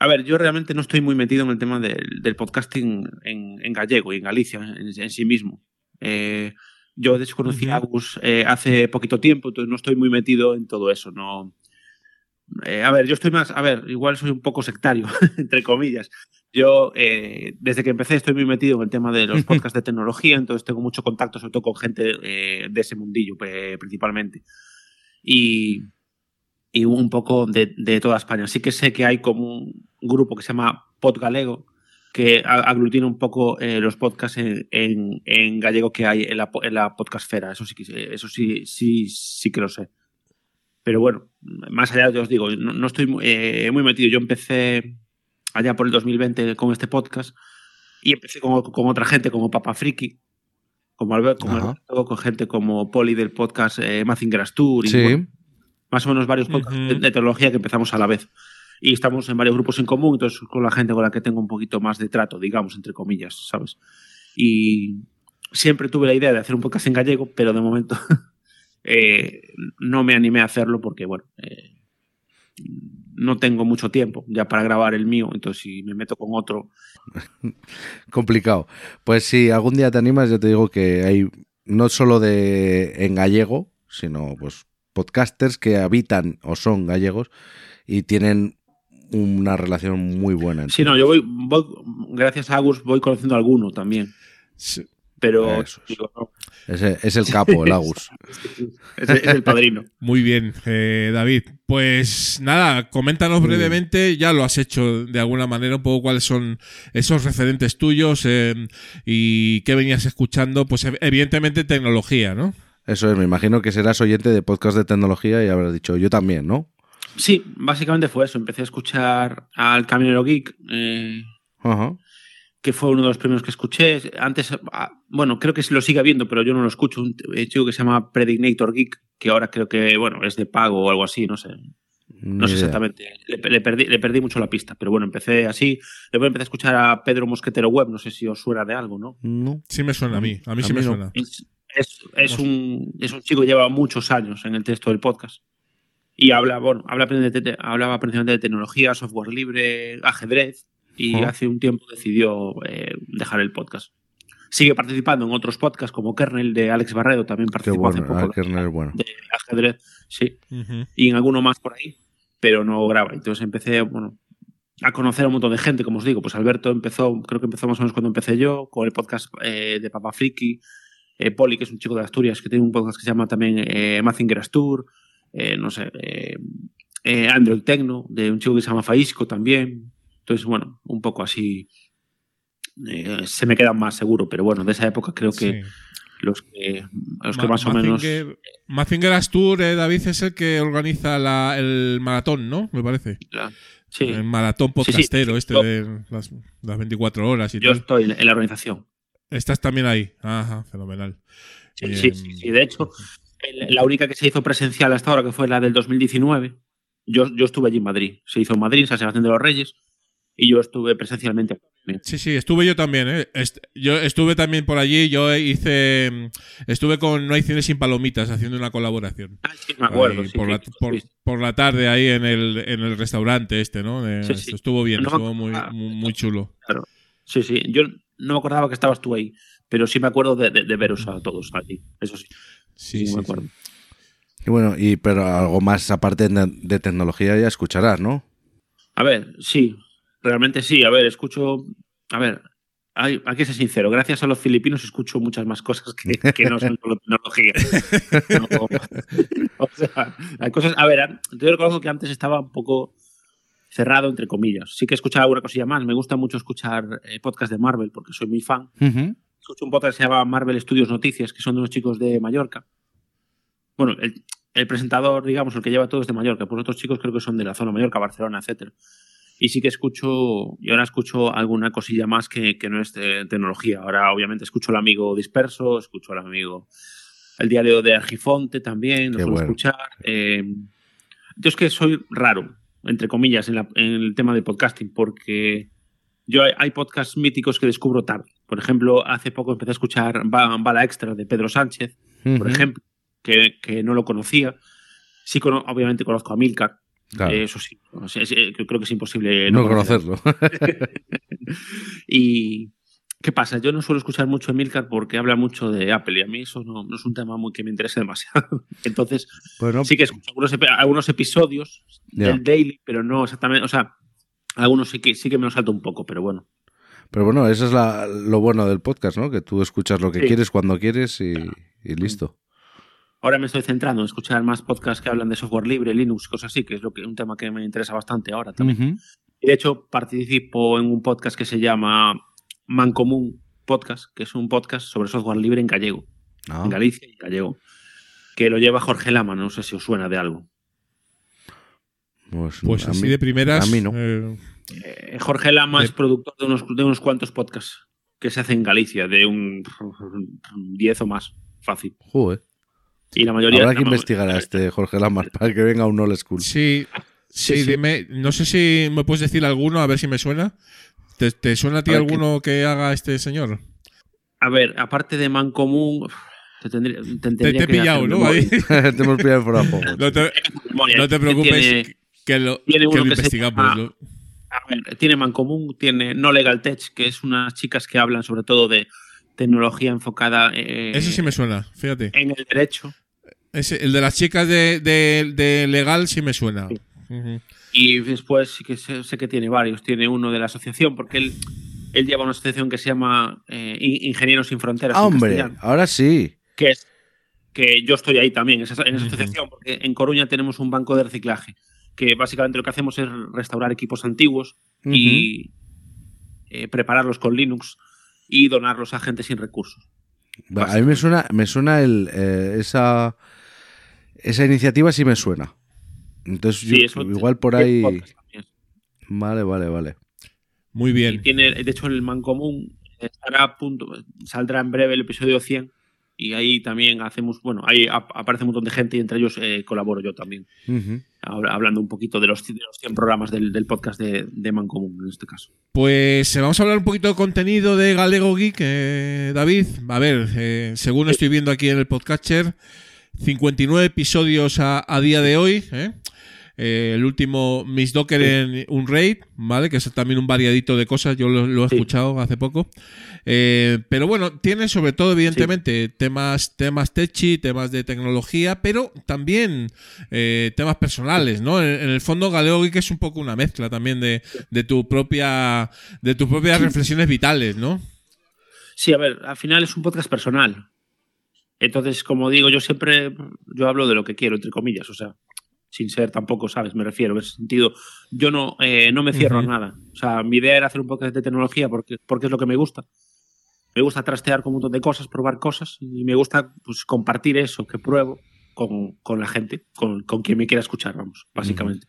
A ver, yo realmente no estoy muy metido en el tema del, del podcasting en, en gallego y en Galicia en, en sí mismo. Eh, yo de hecho conocí a Agus eh, hace poquito tiempo, entonces no estoy muy metido en todo eso. No. Eh, a ver, yo estoy más, a ver, igual soy un poco sectario, [LAUGHS] entre comillas. Yo eh, desde que empecé estoy muy metido en el tema de los podcasts de tecnología, entonces tengo mucho contacto, sobre todo con gente eh, de ese mundillo principalmente. Y, y un poco de, de toda España. Sí que sé que hay como un grupo que se llama Pod Galego, que aglutina un poco eh, los podcasts en, en- en gallego que hay en la, en la podcastfera. Eso sí, eso sí, sí, sí que lo sé. Pero bueno, más allá, yo os digo, no, no estoy muy, eh, muy metido. Yo empecé allá por el 2020 con este podcast y empecé con, con otra gente como Papa Friki, como Alberto, como. Alberto, con gente como Poli del podcast eh, Mazinger Tour y Sí. bueno, más o menos varios podcasts Ujú. de, de tecnología que empezamos a la vez. Y estamos en varios grupos en común, entonces con la gente con la que tengo un poquito más de trato, digamos, entre comillas, ¿sabes? Y siempre tuve la idea de hacer un podcast en gallego, pero de momento [LAUGHS] eh, no me animé a hacerlo porque, bueno, eh, no tengo mucho tiempo ya para grabar el mío, entonces si me meto con otro, [LAUGHS] Complicado. Pues si algún día te animas, yo te digo que hay no solo de en gallego, sino pues podcasters que habitan o son gallegos y tienen una relación muy buena. entre Sí, no, yo voy, voy- gracias a Agus voy conociendo a alguno también, Sí. pero Eso es. digo, no, Ese es el capo, el Agus. [LAUGHS] es, es el padrino. [LAUGHS] Muy bien, eh, David. Pues nada, coméntanos Muy bien. brevemente, ya lo has hecho de alguna manera, un poco cuáles son esos referentes tuyos eh, y qué venías escuchando. Pues ev- evidentemente tecnología, ¿no? Eso es, me imagino que serás oyente de podcast de tecnología y habrás dicho yo también, ¿no? Sí, básicamente fue eso. Empecé a escuchar al Caminero Geek, eh, que fue uno de los primeros que escuché. Antes, ah, bueno, creo que se lo sigue viendo, pero yo no lo escucho. Un chico que se llama Predignator Geek, que ahora creo que, bueno, es de pago o algo así, no sé. No sé exactamente. Le, perdí, le perdí mucho la pista, pero bueno, empecé así. Luego empecé a escuchar a Pedro Mosquetero Web, no sé si os suena de algo, ¿no? No. Sí me suena a mí, a mí sí me suena. Es, es, es, un, es un chico que lleva muchos años en el texto del podcast. Y habla, bueno, habla, hablaba principalmente de tecnología, software libre, ajedrez, y hace un tiempo decidió eh, dejar el podcast. Sigue participando en otros podcasts como Kernel de Alex Barredo, también participó hace poco. Ah, Kernel, bueno. De ajedrez, sí. Y en alguno más por ahí, pero no graba. Entonces empecé, bueno, a conocer a un montón de gente, como os digo. Pues Alberto empezó, creo que empezó más o menos cuando empecé yo, con el podcast eh, de Papa Friki. Eh, Poli, que es un chico de Asturias, que tiene un podcast que se llama también eh, Mazinger Astur. No sé, Android Tecno, de un chico que se llama Faisco también. Entonces, bueno, un poco así eh, se me quedan más seguro, pero bueno, de esa época creo que los que, los que más o menos. Mazinger Astur, eh, David, es el que organiza la, el maratón, ¿no? Me parece. Sí. El maratón podcastero, este de las, 24 horas y Yo estoy en la organización. Estás también ahí. Ajá, fenomenal. Sí, sí, sí, De hecho, [LAUGHS] la única que se hizo presencial hasta ahora, que fue la del 2019, yo, yo estuve allí en Madrid. Se hizo en Madrid, en San Sebastián de los Reyes y yo estuve presencialmente. Sí, sí, estuve yo también. ¿eh? yo estuve también por allí. Yo hice. Estuve con No hay cine sin palomitas haciendo una colaboración. Ah, sí, me acuerdo. por, la, por, la, tarde ahí en el, en el restaurante este, ¿no? Estuvo bien, estuvo muy, muy, chulo. Claro. Sí, sí. Yo no me acordaba que estabas tú ahí, pero sí me acuerdo de, de, veros a todos allí. Eso sí. Sí, sí, me acuerdo. Y bueno, y pero algo más aparte de, de tecnología ya escucharás, ¿no? A ver, sí, Realmente sí, a ver, escucho, a ver, hay, hay, que ser sincero, gracias a los filipinos escucho muchas más cosas que, que no son solo tecnología. [LAUGHS] o sea, hay cosas, a ver, yo reconozco que antes estaba un poco cerrado, entre comillas. Sí que escuchaba alguna cosilla más, me gusta mucho escuchar eh, podcast de Marvel porque soy muy fan. Escucho un podcast que se llama Marvel Studios Noticias, que son de unos chicos de Mallorca. Bueno, el, el presentador, digamos, el que lleva todo es de Mallorca, pues otros chicos creo que son de la zona Mallorca, Barcelona, etcétera. Y sí que escucho, y ahora escucho alguna cosilla más que, que no es de tecnología. Ahora obviamente escucho al amigo Disperso, escucho al amigo el diario de Argifonte también, lo suelo escuchar. Eh, yo es que soy raro, entre comillas, en, el tema de podcasting, porque yo hay, podcasts míticos que descubro tarde. Por ejemplo, hace poco empecé a escuchar Bala Extra de Pedro Sánchez, por ejemplo, que, que, no lo conocía. Sí, obviamente conozco a Milcar, eso sí, creo que es imposible no, conocerlo. [LAUGHS] y ¿qué pasa? Yo no suelo escuchar mucho a Milcar porque habla mucho de Apple y a mí eso no, es un tema muy que me interese demasiado. [LAUGHS] Entonces, sí que escucho algunos, episodios del Daily, pero no exactamente, o sea, algunos sí que, sí que me los salto un poco, pero bueno. Pero bueno, eso es lo bueno del podcast, ¿no? Que tú escuchas lo que quieres cuando quieres y, y listo. Ahora me estoy centrando en escuchar más podcasts que hablan de software libre, Linux, cosas así, que es lo que, un tema que me interesa bastante ahora también. Y de hecho participo en un podcast que se llama Mancomún Podcast, que es un podcast sobre software libre en gallego, ah. en Galicia y gallego, que lo lleva Jorge Lama, no sé si os suena de algo. Pues, pues así de primeras. A mí no. Eh, Jorge Lama es productor de unos, de unos cuantos podcasts que se hacen en Galicia, de un [LAUGHS] 10 o más, fácil. Joder. Y la mayoría. Habrá que investigar a este Jorge Lamar para que venga un old school. Sí, sí, dime. No sé si me puedes decir alguno, a ver si me suena. ¿Te, suena a ti alguno que... haga este señor? A ver, aparte de Mancomún. Te, tendría, te, he pillado, ¿no? Ahí. [LAUGHS] te hemos pillado por abajo. No te, [LAUGHS] no te preocupes, que lo, tiene que lo investigamos. a ver, tiene Mancomún, tiene No Legal Tech, que es unas chicas que hablan sobre todo de tecnología enfocada. Eh, Eso sí me suena, fíjate. En el derecho el de las chicas de, legal sí me suena. Y después sí que sé, que tiene varios. Tiene uno de la asociación, porque él, él lleva una asociación que se llama eh, Ingenieros sin Fronteras. hombre, ahora sí. Que es que yo estoy ahí también, en esa, asociación, porque en Coruña tenemos un banco de reciclaje, que básicamente lo que hacemos es restaurar equipos antiguos y eh, prepararlos con Linux y donarlos a gente sin recursos. A mí me suena, me suena el, eh, esa esa iniciativa sí me suena. Entonces, igual por ahí. Vale, vale, vale. Muy Y bien. tiene, de hecho, el Mancomún estará a punto, saldrá en breve el episodio 100. Y ahí también hacemos, bueno, ahí ap- aparece un montón de gente y entre ellos eh, colaboro yo también, Ujú. Habla- hablando un poquito de los, de los 100 programas del, del podcast de, de Mancomún en este caso. Pues eh, vamos a hablar un poquito de contenido de Galego Geek, eh, David. A ver, eh, según estoy viendo aquí en el podcatcher, 59 episodios a, a día de hoy. ¿eh? Eh, el último Miss Docker en un raid, ¿vale? Que es también un variadito de cosas, yo lo, lo he Sí. escuchado hace poco. Eh, pero bueno, tiene sobre todo, evidentemente, temas, temas techy, temas de tecnología, pero también eh, temas personales, ¿no? En, en el fondo, Galego Geek es un poco una mezcla también de, de tu propia de tus propias reflexiones vitales, ¿no? Sí, a ver, al final es un podcast personal. Entonces, como digo, yo siempre yo hablo de lo que quiero, entre comillas, o sea, sin ser tampoco, ¿sabes? Me refiero, en ese sentido, yo no, eh, no me cierro Ujú. a nada. O sea, mi idea era hacer un podcast de tecnología porque, porque es lo que me gusta. Me gusta trastear con un montón de cosas, probar cosas y me gusta pues, compartir eso que pruebo con, con la gente, con, con quien me quiera escuchar, vamos, básicamente.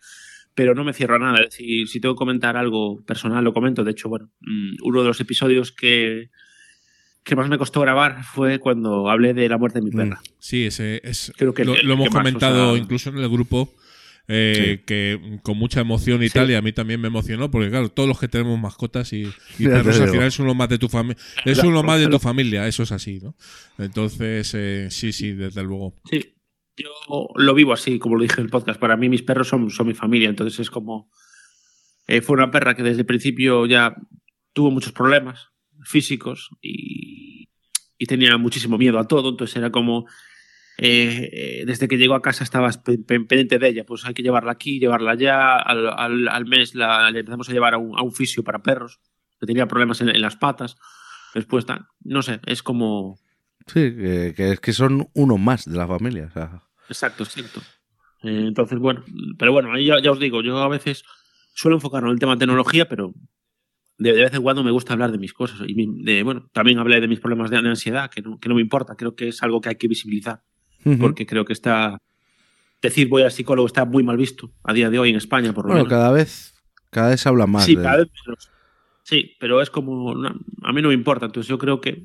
Pero no me cierro a nada. Decir, si tengo que comentar algo personal, lo comento. De hecho, bueno, mm, uno de los episodios que, que más me costó grabar fue cuando hablé de la muerte de mi perra. Sí, ese es Creo que lo, el lo hemos que más, comentado o sea- incluso en el grupo. eh, que con mucha emoción y Sí. tal, y a mí también me emocionó, porque claro, todos los que tenemos mascotas y, perros al final es uno más de tu familia, es uno más de tu familia, eso es así, ¿no? Entonces, eh, sí, sí, desde luego. Sí, yo lo vivo así, como lo dije en el podcast. Para mí mis perros son, son mi familia, entonces es como... eh, fue una perra que desde el principio ya tuvo muchos problemas físicos y, y tenía muchísimo miedo a todo, entonces era como... eh, eh, desde que llegó a casa estabas pe- pe- pendiente de ella, pues hay que llevarla aquí, llevarla allá, al, al- al mes la, le empezamos a llevar a un, a un fisio para perros, que tenía problemas en, en las patas, después, tal, no sé, es como... Sí, que, que es que son uno más de la familia. o sea. Exacto, exacto. Eh, entonces, bueno, pero bueno, ahí ya, ya os digo, yo a veces suelo enfocarme en el tema de tecnología, pero de, de vez en cuando me gusta hablar de mis cosas. Y de, bueno, también hablé de mis problemas de, ansiedad, que no, que no me importa, creo que es algo que hay que visibilizar, porque creo que está... Decir voy al psicólogo está muy mal visto a día de hoy en España, por lo Bueno, menos. cada vez, cada vez se habla más. Sí, de- cada vez menos. Sí, pero es como. a mí no me importa. Entonces yo creo que.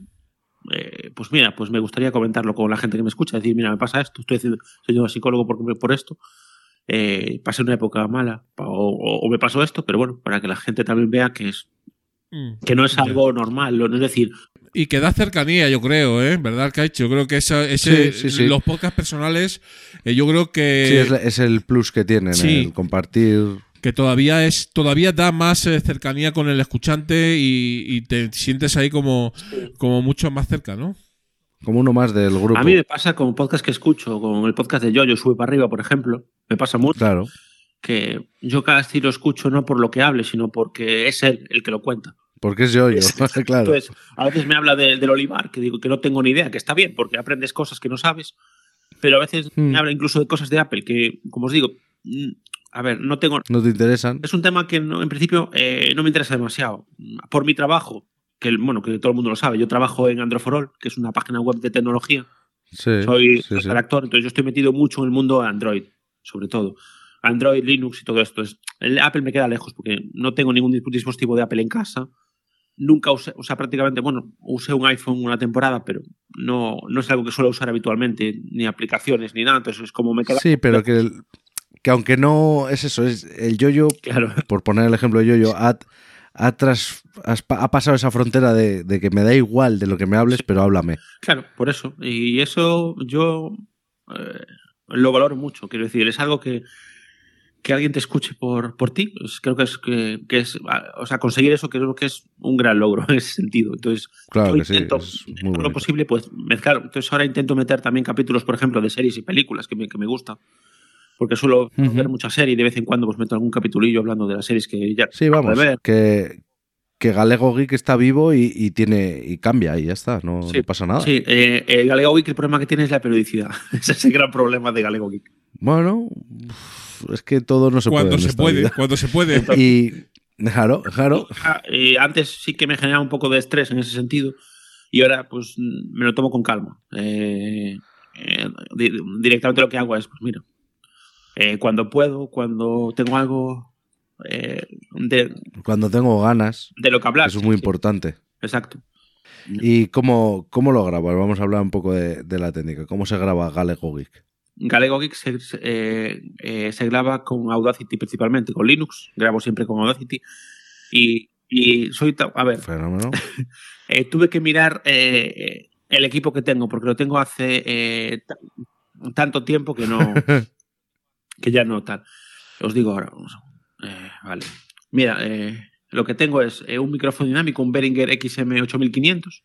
eh, pues mira, pues me gustaría comentarlo con la gente que me escucha. Decir, mira, me pasa esto, estoy haciendo, soy yo psicólogo por, por esto. Eh, pasé una época mala o, o- o me pasó esto, pero bueno, para que la gente también vea que es que no es algo normal, no es decir, Y que da cercanía, yo creo, ¿eh? ¿Verdad, Kaich? Yo creo que esa, ese, Sí, sí, sí. los podcasts personales, eh, yo creo que, Sí, es, la- es el plus que tienen, Sí. el compartir. que todavía es todavía da más eh, cercanía con el escuchante y, y te sientes ahí como, como mucho más cerca, ¿no? Como uno más del grupo. a mí me pasa con podcast que escucho, con el podcast de Yoyo, Sube para arriba, por ejemplo, me pasa mucho Claro. que yo cada estilo escucho no por lo que hable, sino porque es él el que lo cuenta. Porque es yo, yo. [LAUGHS] claro. Entonces, a veces me habla de- del olivar, que digo que no tengo ni idea, que está bien, porque aprendes cosas que no sabes, pero a veces Hmm. me habla incluso de cosas de Apple, que, como os digo, mm, a ver, no tengo... No te interesan. Es un tema que no- en principio eh, no me interesa demasiado. Por mi trabajo, que bueno, que todo el mundo lo sabe, yo trabajo en Androforol, que es una página web de tecnología, Sí, soy sí, entonces yo estoy metido mucho en el mundo de Android, sobre todo. Android, Linux y todo esto. Es, el Apple me queda lejos porque no tengo ningún dis- dispositivo de Apple en casa. Nunca usé, o sea, prácticamente, bueno, usé un iPhone una temporada, pero no, no es algo que suelo usar habitualmente, ni aplicaciones, ni nada. Entonces es como me queda. Sí, pero que, el- que aunque no es eso, es el yoyo, Claro, por poner el ejemplo de yoyo, ha, ha, tras- ha pasado esa frontera de, de que me da igual de lo que me hables, pero háblame. claro, por eso. Y eso yo eh, lo valoro mucho. Quiero decir, es algo que, que alguien te escuche por, por ti. pues creo que es, que, que es, ah, o sea, conseguir eso creo que es un gran logro [LAUGHS] en ese sentido. Entonces, Claro yo sí, intento, todo lo posible, pues mezclar. Entonces ahora intento meter también capítulos, por ejemplo, de series y películas que me, que me gustan. Porque suelo Ujú. ver mucha serie y de vez en cuando pues meto algún capitulillo hablando de las series que ya Sí, vamos, de ver. que, que Galego Geek está vivo y, y tiene y cambia y ya está, no, Sí, no pasa nada. Sí, eh, el Galego Geek el problema que tiene es la periodicidad. [LAUGHS] Ese es el gran problema de Galego Geek. Bueno, es que todo no se cuando puede. se puede, vida. cuando se puede. [LAUGHS] Y claro, claro. Ah, eh, antes sí que me generaba un poco de estrés en ese sentido y ahora pues me lo tomo con calma. Eh, eh, di- directamente lo que hago es, pues mira, eh, cuando puedo, cuando tengo algo eh, de, Cuando tengo ganas, de lo que hablar. eso es muy sí, importante. Exacto. ¿Y cómo, cómo lo grabas? Vamos a hablar un poco de, de la técnica. ¿Cómo se graba Galego Geek? Galego Geek se, eh, eh, se graba con Audacity principalmente, con Linux. Grabo siempre con Audacity. Y, y soy. A ver, Fenómeno. [LAUGHS] eh, tuve que mirar el equipo que tengo, porque lo tengo hace ta- tanto tiempo que no. [LAUGHS] que ya no tal. Os digo ahora. vamos a- eh, vale. Mira, eh, lo que tengo es eh, un micrófono dinámico, un Behringer XM8500.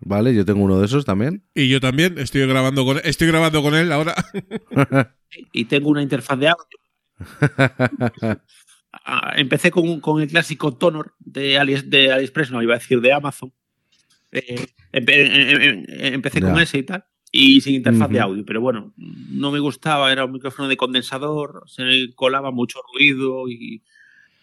Vale, yo tengo uno de esos también. Y yo también estoy grabando con, estoy grabando con él ahora. [LAUGHS] y tengo una interfaz de audio. [LAUGHS] Ah, Empecé con, con el clásico Tonor de, Ali- de AliExpress, no iba a decir de Amazon. Eh, empe- em- em- em- empecé con ese y tal, y sin interfaz de audio, pero bueno, no me gustaba, era un micrófono de condensador, se me colaba mucho ruido y,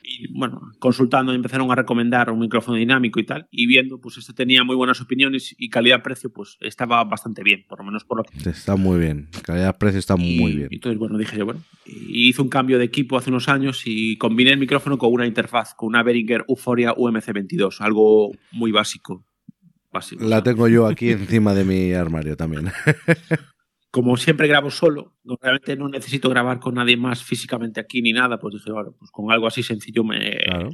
y, bueno, consultando empezaron a recomendar un micrófono dinámico y tal, y viendo, pues este tenía muy buenas opiniones y calidad-precio, pues estaba bastante bien, por lo menos por lo que Está muy bien. Calidad-precio está muy bien. y entonces, bueno, dije yo, bueno, y hice un cambio de equipo hace unos años y combiné el micrófono con una interfaz, con una Behringer Euphoria UMC22, algo muy básico. La tengo yo aquí encima de mi armario también. [LAUGHS] Como siempre grabo solo, realmente no necesito grabar con nadie más físicamente aquí ni nada, pues dije, bueno, pues con algo así sencillo me... Claro.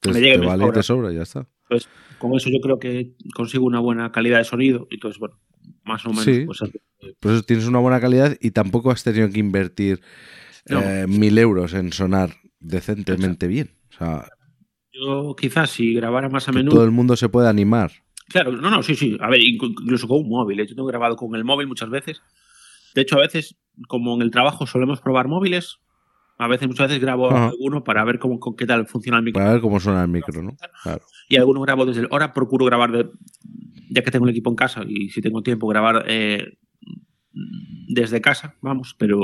Te, me llega y te me vale y sobra. te sobra, ya está. Pues con eso yo creo que consigo una buena calidad de sonido. Y entonces, bueno, más o menos, Sí. pues Por eso tienes una buena calidad y tampoco has tenido que invertir No. eh, mil euros en sonar decentemente bien. O sea, yo quizás si grabara más a menudo... todo el mundo se puede animar. Claro, no, no, sí, sí. A ver, inclu- incluso con un móvil. ¿eh? Yo tengo grabado con el móvil muchas veces. De hecho, a veces, como en el trabajo solemos probar móviles, a veces, muchas veces grabo Ajá. alguno para ver cómo, con qué tal funciona el micro. Para ver cómo suena el micro, ¿no? Claro. Y alguno grabo desde el. Ahora procuro grabar, de- ya que tengo el equipo en casa y si tengo tiempo, grabar eh, desde casa, vamos, pero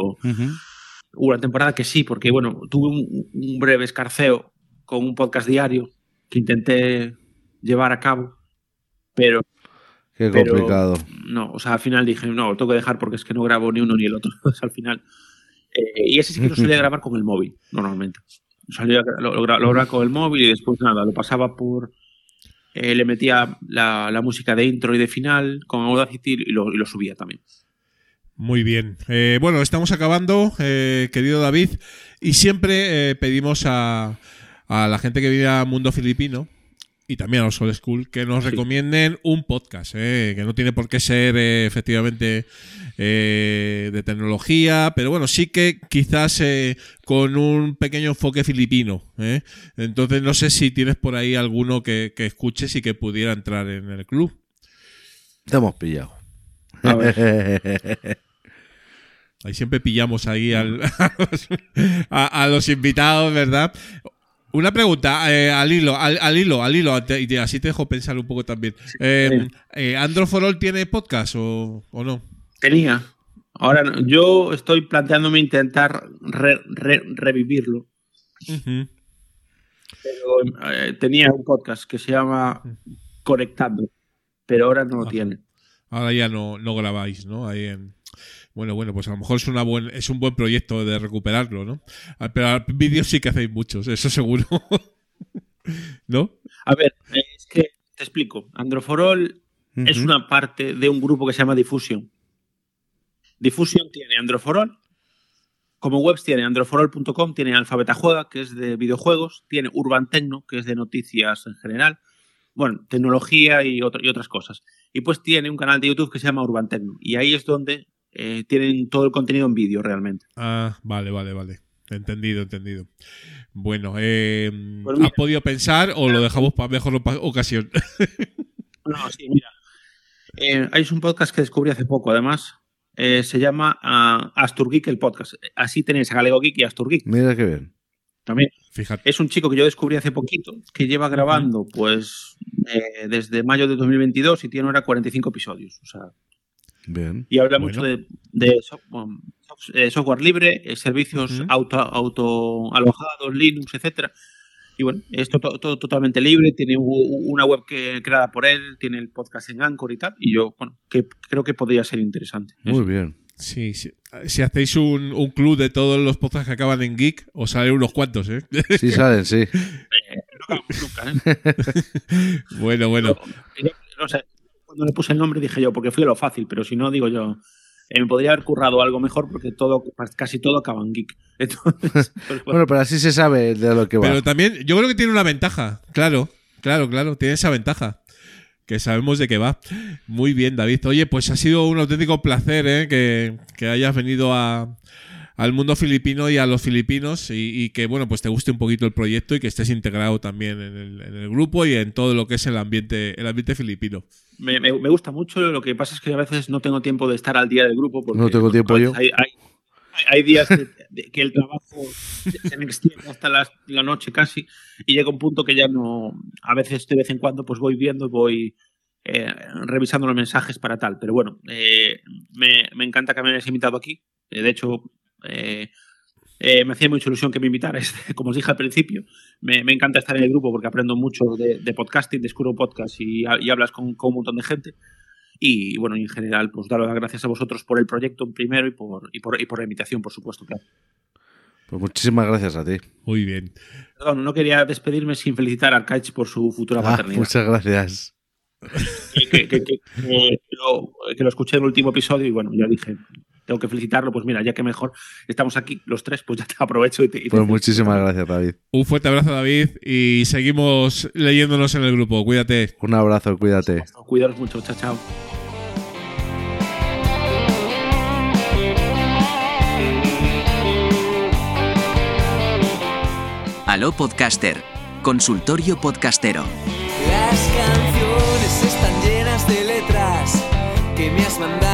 hubo una temporada que sí, porque bueno, tuve un, un breve escarceo con un podcast diario que intenté llevar a cabo, pero Qué Pero- complicado. no, o sea, al final dije, no, lo tengo que dejar porque es que no grabo ni uno ni el otro. [LAUGHS] Pues al final. eh, y ese sí que lo solía [LAUGHS] grabar con el móvil, normalmente. Solía- lo, lo, gra- lo grababa con el móvil y después nada, lo pasaba por. eh, le metía la, la música de intro y de final con Audacity y lo, y lo subía también. Muy bien. Eh, bueno, estamos acabando, eh, querido David, y siempre eh, pedimos a, a la gente que vive a Mundo Filipino y también a los Old School que nos Sí. recomienden un podcast, eh, que no tiene por qué ser eh, efectivamente eh, de tecnología, pero bueno, sí que quizás eh, con un pequeño enfoque filipino. eh. Entonces no sé si tienes por ahí alguno que, que escuches y que pudiera entrar en el club. Te hemos pillado. A ver. Ahí siempre pillamos ahí al- a, los, [LAUGHS] a- a los invitados, ¿verdad? Una pregunta, eh, al hilo, al, al hilo, al hilo, y así te dejo pensar un poco también. Eh, eh, ¿Android for All tiene podcast o, o no? Tenía. Ahora no, yo estoy planteándome intentar re- re- revivirlo. Pero eh, tenía un podcast que se llama Conectando, pero ahora no lo tiene. Ahora ya no, no grabáis, ¿no? Ahí en... Bueno, bueno, pues a lo mejor es, una buen, es un buen proyecto de recuperarlo, ¿no? Ah, Pero vídeos sí que hacéis muchos, eso seguro. [LAUGHS] ¿No? A ver, es que te explico. Androforol es una parte de un grupo que se llama Diffusion. Diffusion tiene Androforol. Como webs tiene androforol.com, tiene Alfabeta Juega, que es de videojuegos, tiene Urban Tecno, que es de noticias en general, bueno, tecnología y, otro- y otras cosas. Y pues tiene un canal de YouTube que se llama Urban Tecno. Y ahí es donde eh, tienen todo el contenido en vídeo realmente. Ah, vale, vale, vale. Entendido, entendido. Bueno, eh, Pues mira. ¿has podido pensar o lo dejamos para mejor ocasión? [LAUGHS] No, sí, mira. Eh, hay un podcast que descubrí hace poco, además. eh, se llama ah, Astur Geek, el podcast. Así tenéis a Galego Geek y Astur Geek Mira qué bien. también. Fíjate. Es un chico que yo descubrí hace poquito, que lleva grabando pues eh, desde mayo de 2022 y tiene ahora 45 episodios. O sea, Bien. y habla Bueno. mucho de, de so- sof- eh, software libre, eh, servicios auto, auto alojados, Linux, etcétera. Y bueno, es to- todo totalmente libre, tiene una web que, creada por él, tiene el podcast en Anchor y tal. Y yo, bueno, que creo que podría ser interesante. Muy bien. Sí, sí. Si hacéis un, un club de todos los podcasts que acaban en geek, os salen unos cuantos, ¿eh? Sí salen, sí. Eh, no acabamos nunca, ¿eh? [LAUGHS] bueno, bueno. No sé, cuando le puse el nombre dije yo, porque fui a lo fácil, pero si no, digo yo, eh, me podría haber currado algo mejor porque todo, casi todo acaba en geek. [LAUGHS] Entonces, [LAUGHS] pues, bueno, Bueno, pero así se sabe de lo que va. Pero también, yo creo que tiene una ventaja. Claro, claro, claro. Tiene esa ventaja. Que sabemos de qué va. Muy bien, David. Oye, pues ha sido un auténtico placer ¿eh? que, que hayas venido a, al mundo filipino y a los filipinos y, y que, bueno, pues te guste un poquito el proyecto y que estés integrado también en el, en el grupo y en todo lo que es el ambiente, el ambiente filipino. Me, me- me gusta mucho, lo que pasa es que a veces no tengo tiempo de estar al día del grupo. Porque, No tengo tiempo a yo. Hay, hay- hay días que, el trabajo se me extiende hasta las- la noche casi y llega un punto que ya no, a veces de vez en cuando pues voy viendo voy eh, revisando los mensajes para tal. Pero bueno, eh, me, me encanta que me hayas invitado aquí. Eh, de hecho, eh, eh, me hacía mucha ilusión que me invitaras, [LAUGHS] como os dije al principio. Me, me encanta estar en el grupo porque aprendo mucho de, de podcasting, descubro podcast y, y hablas con, con un montón de gente. Y bueno, en general, pues daros las gracias a vosotros por el proyecto primero y por, y por, y por la invitación, por supuesto. Claro. Pues muchísimas gracias a ti. Muy bien. Perdón, no quería despedirme sin felicitar a Arcaich por su futura Ah, paternidad. muchas gracias. que, que- que- que- que lo, que lo escuché en el último episodio y bueno, ya dije, tengo que felicitarlo, pues mira, ya que mejor estamos aquí los tres, pues ya te aprovecho y te... y Pues muchísimas gracias, David. Un fuerte abrazo, David, y seguimos leyéndonos en el grupo. Cuídate. Un abrazo, cuídate. Cuidaros mucho, chao, chao. Aló Podcaster, consultorio podcastero. Las canciones están llenas de letras que me has mandado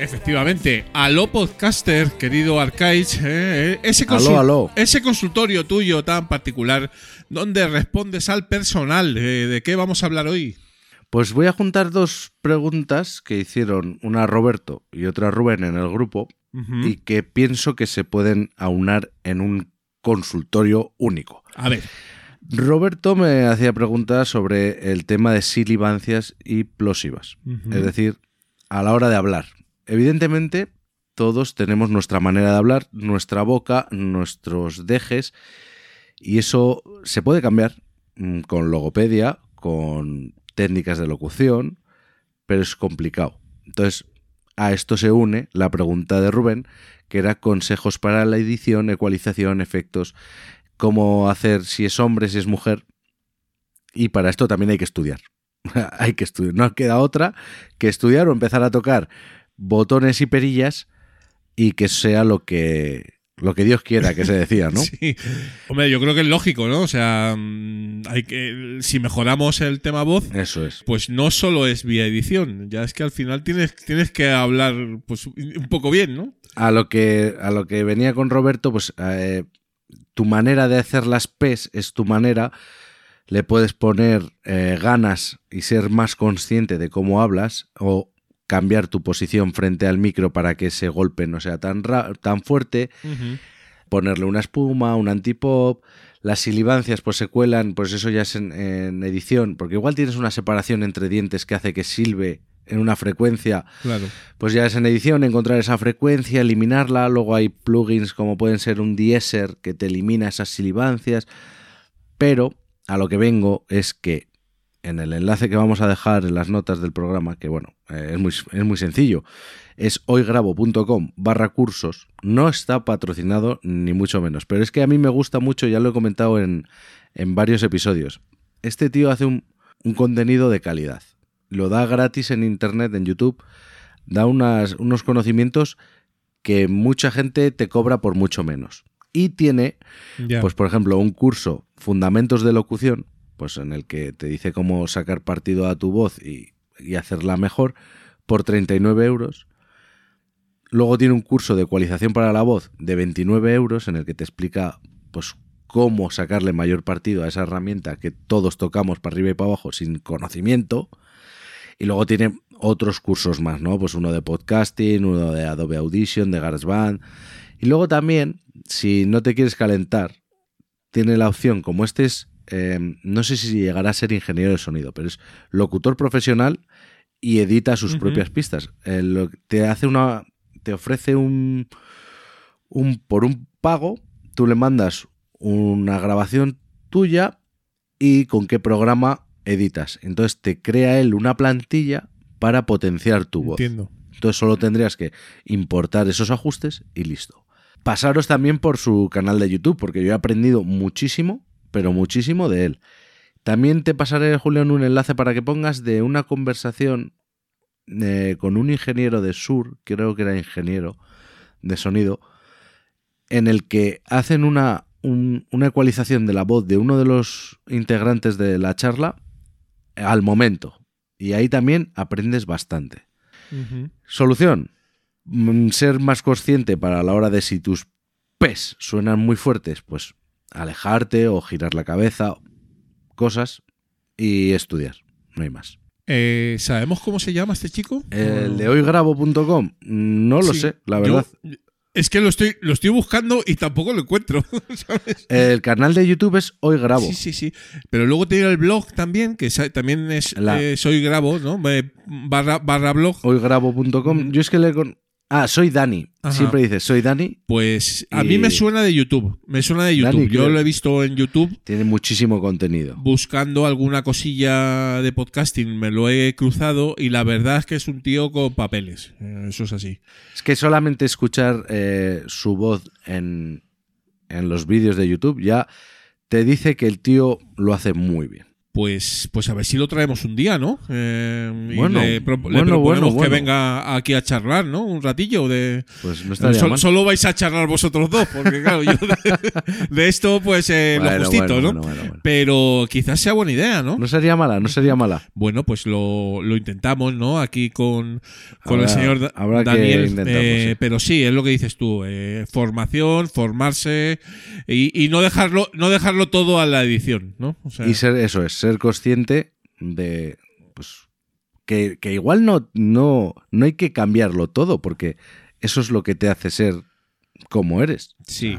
Efectivamente, aló podcaster, querido Arcaich, ¿eh? Eh, ese, Aló, aló. ese consultorio tuyo tan particular donde respondes al personal, ¿eh? ¿de qué vamos a hablar hoy? Pues voy a juntar dos preguntas que hicieron una Roberto y otra Rubén en el grupo y que pienso que se pueden aunar en un consultorio único. A ver, Roberto me hacía preguntas sobre el tema de silibancias y plosivas, es decir, a la hora de hablar. Evidentemente, todos tenemos nuestra manera de hablar, nuestra boca, nuestros dejes, y eso se puede cambiar mm, con logopedia, con técnicas de locución, pero es complicado. Entonces, a esto se une la pregunta de Rubén, que era consejos para la edición, ecualización, efectos, cómo hacer si es hombre, si es mujer. Y para esto también hay que estudiar. [LAUGHS] hay que estudiar. No queda otra que estudiar o empezar a tocar botones y perillas y que sea lo que lo que Dios quiera que se decía, ¿no? [LAUGHS] sí. Hombre, yo creo que es lógico, ¿no? O sea, mm, hay que si mejoramos el tema voz, Eso es. pues no solo es vía edición, ya es que al final tienes, tienes que hablar pues un poco bien, ¿no? A lo que a lo que venía con Roberto, pues eh, tu manera de hacer las P's es tu manera. Le puedes poner eh, ganas y ser más consciente de cómo hablas o cambiar tu posición frente al micro para que ese golpe no sea tan, tan fuerte. ponerle una espuma, un antipop. Las silibancias pues se cuelan, pues eso ya es en, en edición, porque igual tienes una separación entre dientes que hace que silbe en una frecuencia, Claro. pues ya es en edición encontrar esa frecuencia, eliminarla, luego hay plugins como pueden ser un deesser que te elimina esas silibancias, pero a lo que vengo es que en el enlace que vamos a dejar en las notas del programa, que bueno, eh, es, muy, es muy sencillo, es hoygrabo.com barra cursos, no está patrocinado ni mucho menos, pero es que a mí me gusta mucho, ya lo he comentado en, en varios episodios, este tío hace un, un contenido de calidad, lo da gratis en internet, en YouTube, da unas, unos conocimientos que mucha gente te cobra por mucho menos. Y tiene pues por ejemplo, un curso Fundamentos de Locución, pues en el que te dice cómo sacar partido a tu voz y, hacerla mejor, por 39 euros. Luego tiene un curso de ecualización para la voz de 29 euros, en el que te explica pues cómo sacarle mayor partido a esa herramienta que todos tocamos para arriba y para abajo sin conocimiento. Y luego tiene otros cursos más, ¿no? Pues uno de podcasting, uno de Adobe Audition, de GarageBand. Y luego también, si no te quieres calentar, tiene la opción, como este es eh, no sé si llegará a ser ingeniero de sonido, pero es locutor profesional y edita sus propias pistas. Eh, lo- te hace una. te ofrece un, un. por un pago, tú le mandas una grabación tuya y con qué programa editas. Entonces te crea él una plantilla para potenciar tu voz. Entiendo. Entonces solo tendrías que importar esos ajustes y listo. Pasaros también por su canal de YouTube, porque yo he aprendido muchísimo, pero muchísimo de él. También te pasaré, Julián, un enlace para que pongas de una conversación eh, con un ingeniero de Sur, creo que era ingeniero de sonido, en el que hacen una, un- una ecualización de la voz de uno de los integrantes de la charla al momento. Y ahí también aprendes bastante. Solución. Mm, Ser más consciente para la hora de si tus pes suenan muy fuertes, pues alejarte o girar la cabeza, cosas y estudiar. No hay más. Eh, ¿Sabemos cómo se llama este chico? El de hoygrabo.com, no lo Sí, sé, la yo- verdad. es que lo estoy, lo estoy buscando y tampoco lo encuentro. [LAUGHS] ¿sabes? El canal de YouTube es Hoy Grabo. Sí, sí, sí. Pero luego tiene el blog también, que también es La- eh, Soy Grabo, ¿no? Barra, barra blog. Hoygrabo.com. Yo es que le con... Ah, soy Dani. Ajá. Siempre dices, soy Dani. Pues a Y- mí me suena de YouTube. Me suena de YouTube. Dani, Yo lo he visto en YouTube Tiene muchísimo contenido. buscando alguna cosilla de podcasting. Me lo he cruzado y la verdad es que es un tío con papeles. Eh, Eso es así. Es que solamente escuchar eh, su voz en, en los vídeos de YouTube ya te dice que el tío lo hace muy bien. Pues, pues a ver si lo traemos un día, ¿no? Eh, y Bueno, le, pro- le bueno, proponemos bueno, que venga aquí a charlar, ¿no? Un ratillo de... Pues no estaría Sol- mal. solo vais a charlar vosotros dos, porque claro, yo de, [LAUGHS] de esto pues eh, Bueno, lo justito, ¿no? Pero quizás sea buena idea, ¿no? No sería mala, no sería mala. Bueno, pues lo, lo intentamos, ¿no? Aquí con, con Habrá- el señor habrá que Daniel. intentarlo, eh, sí. Pero sí, es lo que dices tú. eh, formación, formarse y, y no dejarlo, no dejarlo todo a la edición, ¿no? O sea, Y ser, eso es, ser consciente de pues que, que igual no, no, no hay que cambiarlo todo, porque eso es lo que te hace ser como eres. sí.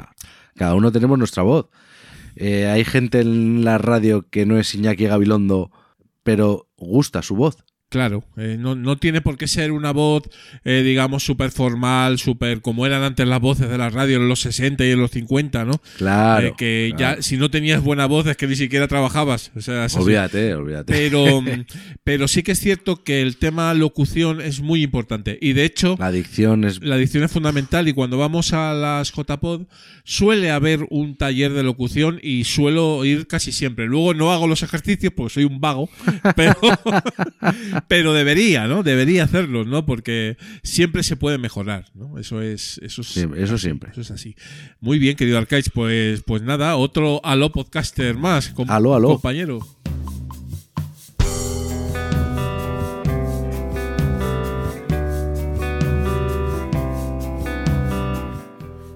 Cada uno tenemos nuestra voz. Eh, hay gente en la radio que no es Iñaki Gabilondo, pero gusta su voz. Claro, eh, no, no tiene por qué ser una voz, eh, digamos, súper formal, súper como eran antes las voces de la radio en los 60 y en los 50, ¿no? Claro. Eh, que claro. ya, si no tenías buena voz, es que ni siquiera trabajabas. O sea, es así. Olvídate, olvídate. Pero, [LAUGHS] pero sí que es cierto que el tema locución es muy importante. Y de hecho, La adicción es. la dicción es fundamental. Y cuando vamos a las JPod, suele haber un taller de locución y suelo ir casi siempre. Luego no hago los ejercicios porque soy un vago, [LAUGHS] pero, [LAUGHS] pero debería, ¿no? Debería hacerlo, ¿no? Porque siempre se puede mejorar, ¿no? Eso es. Eso, es Siempre, eso así, siempre. Eso es así. Muy bien, querido Arcaiz. Pues, pues nada, otro Aló Podcaster más, com- Aló, aló. compañero.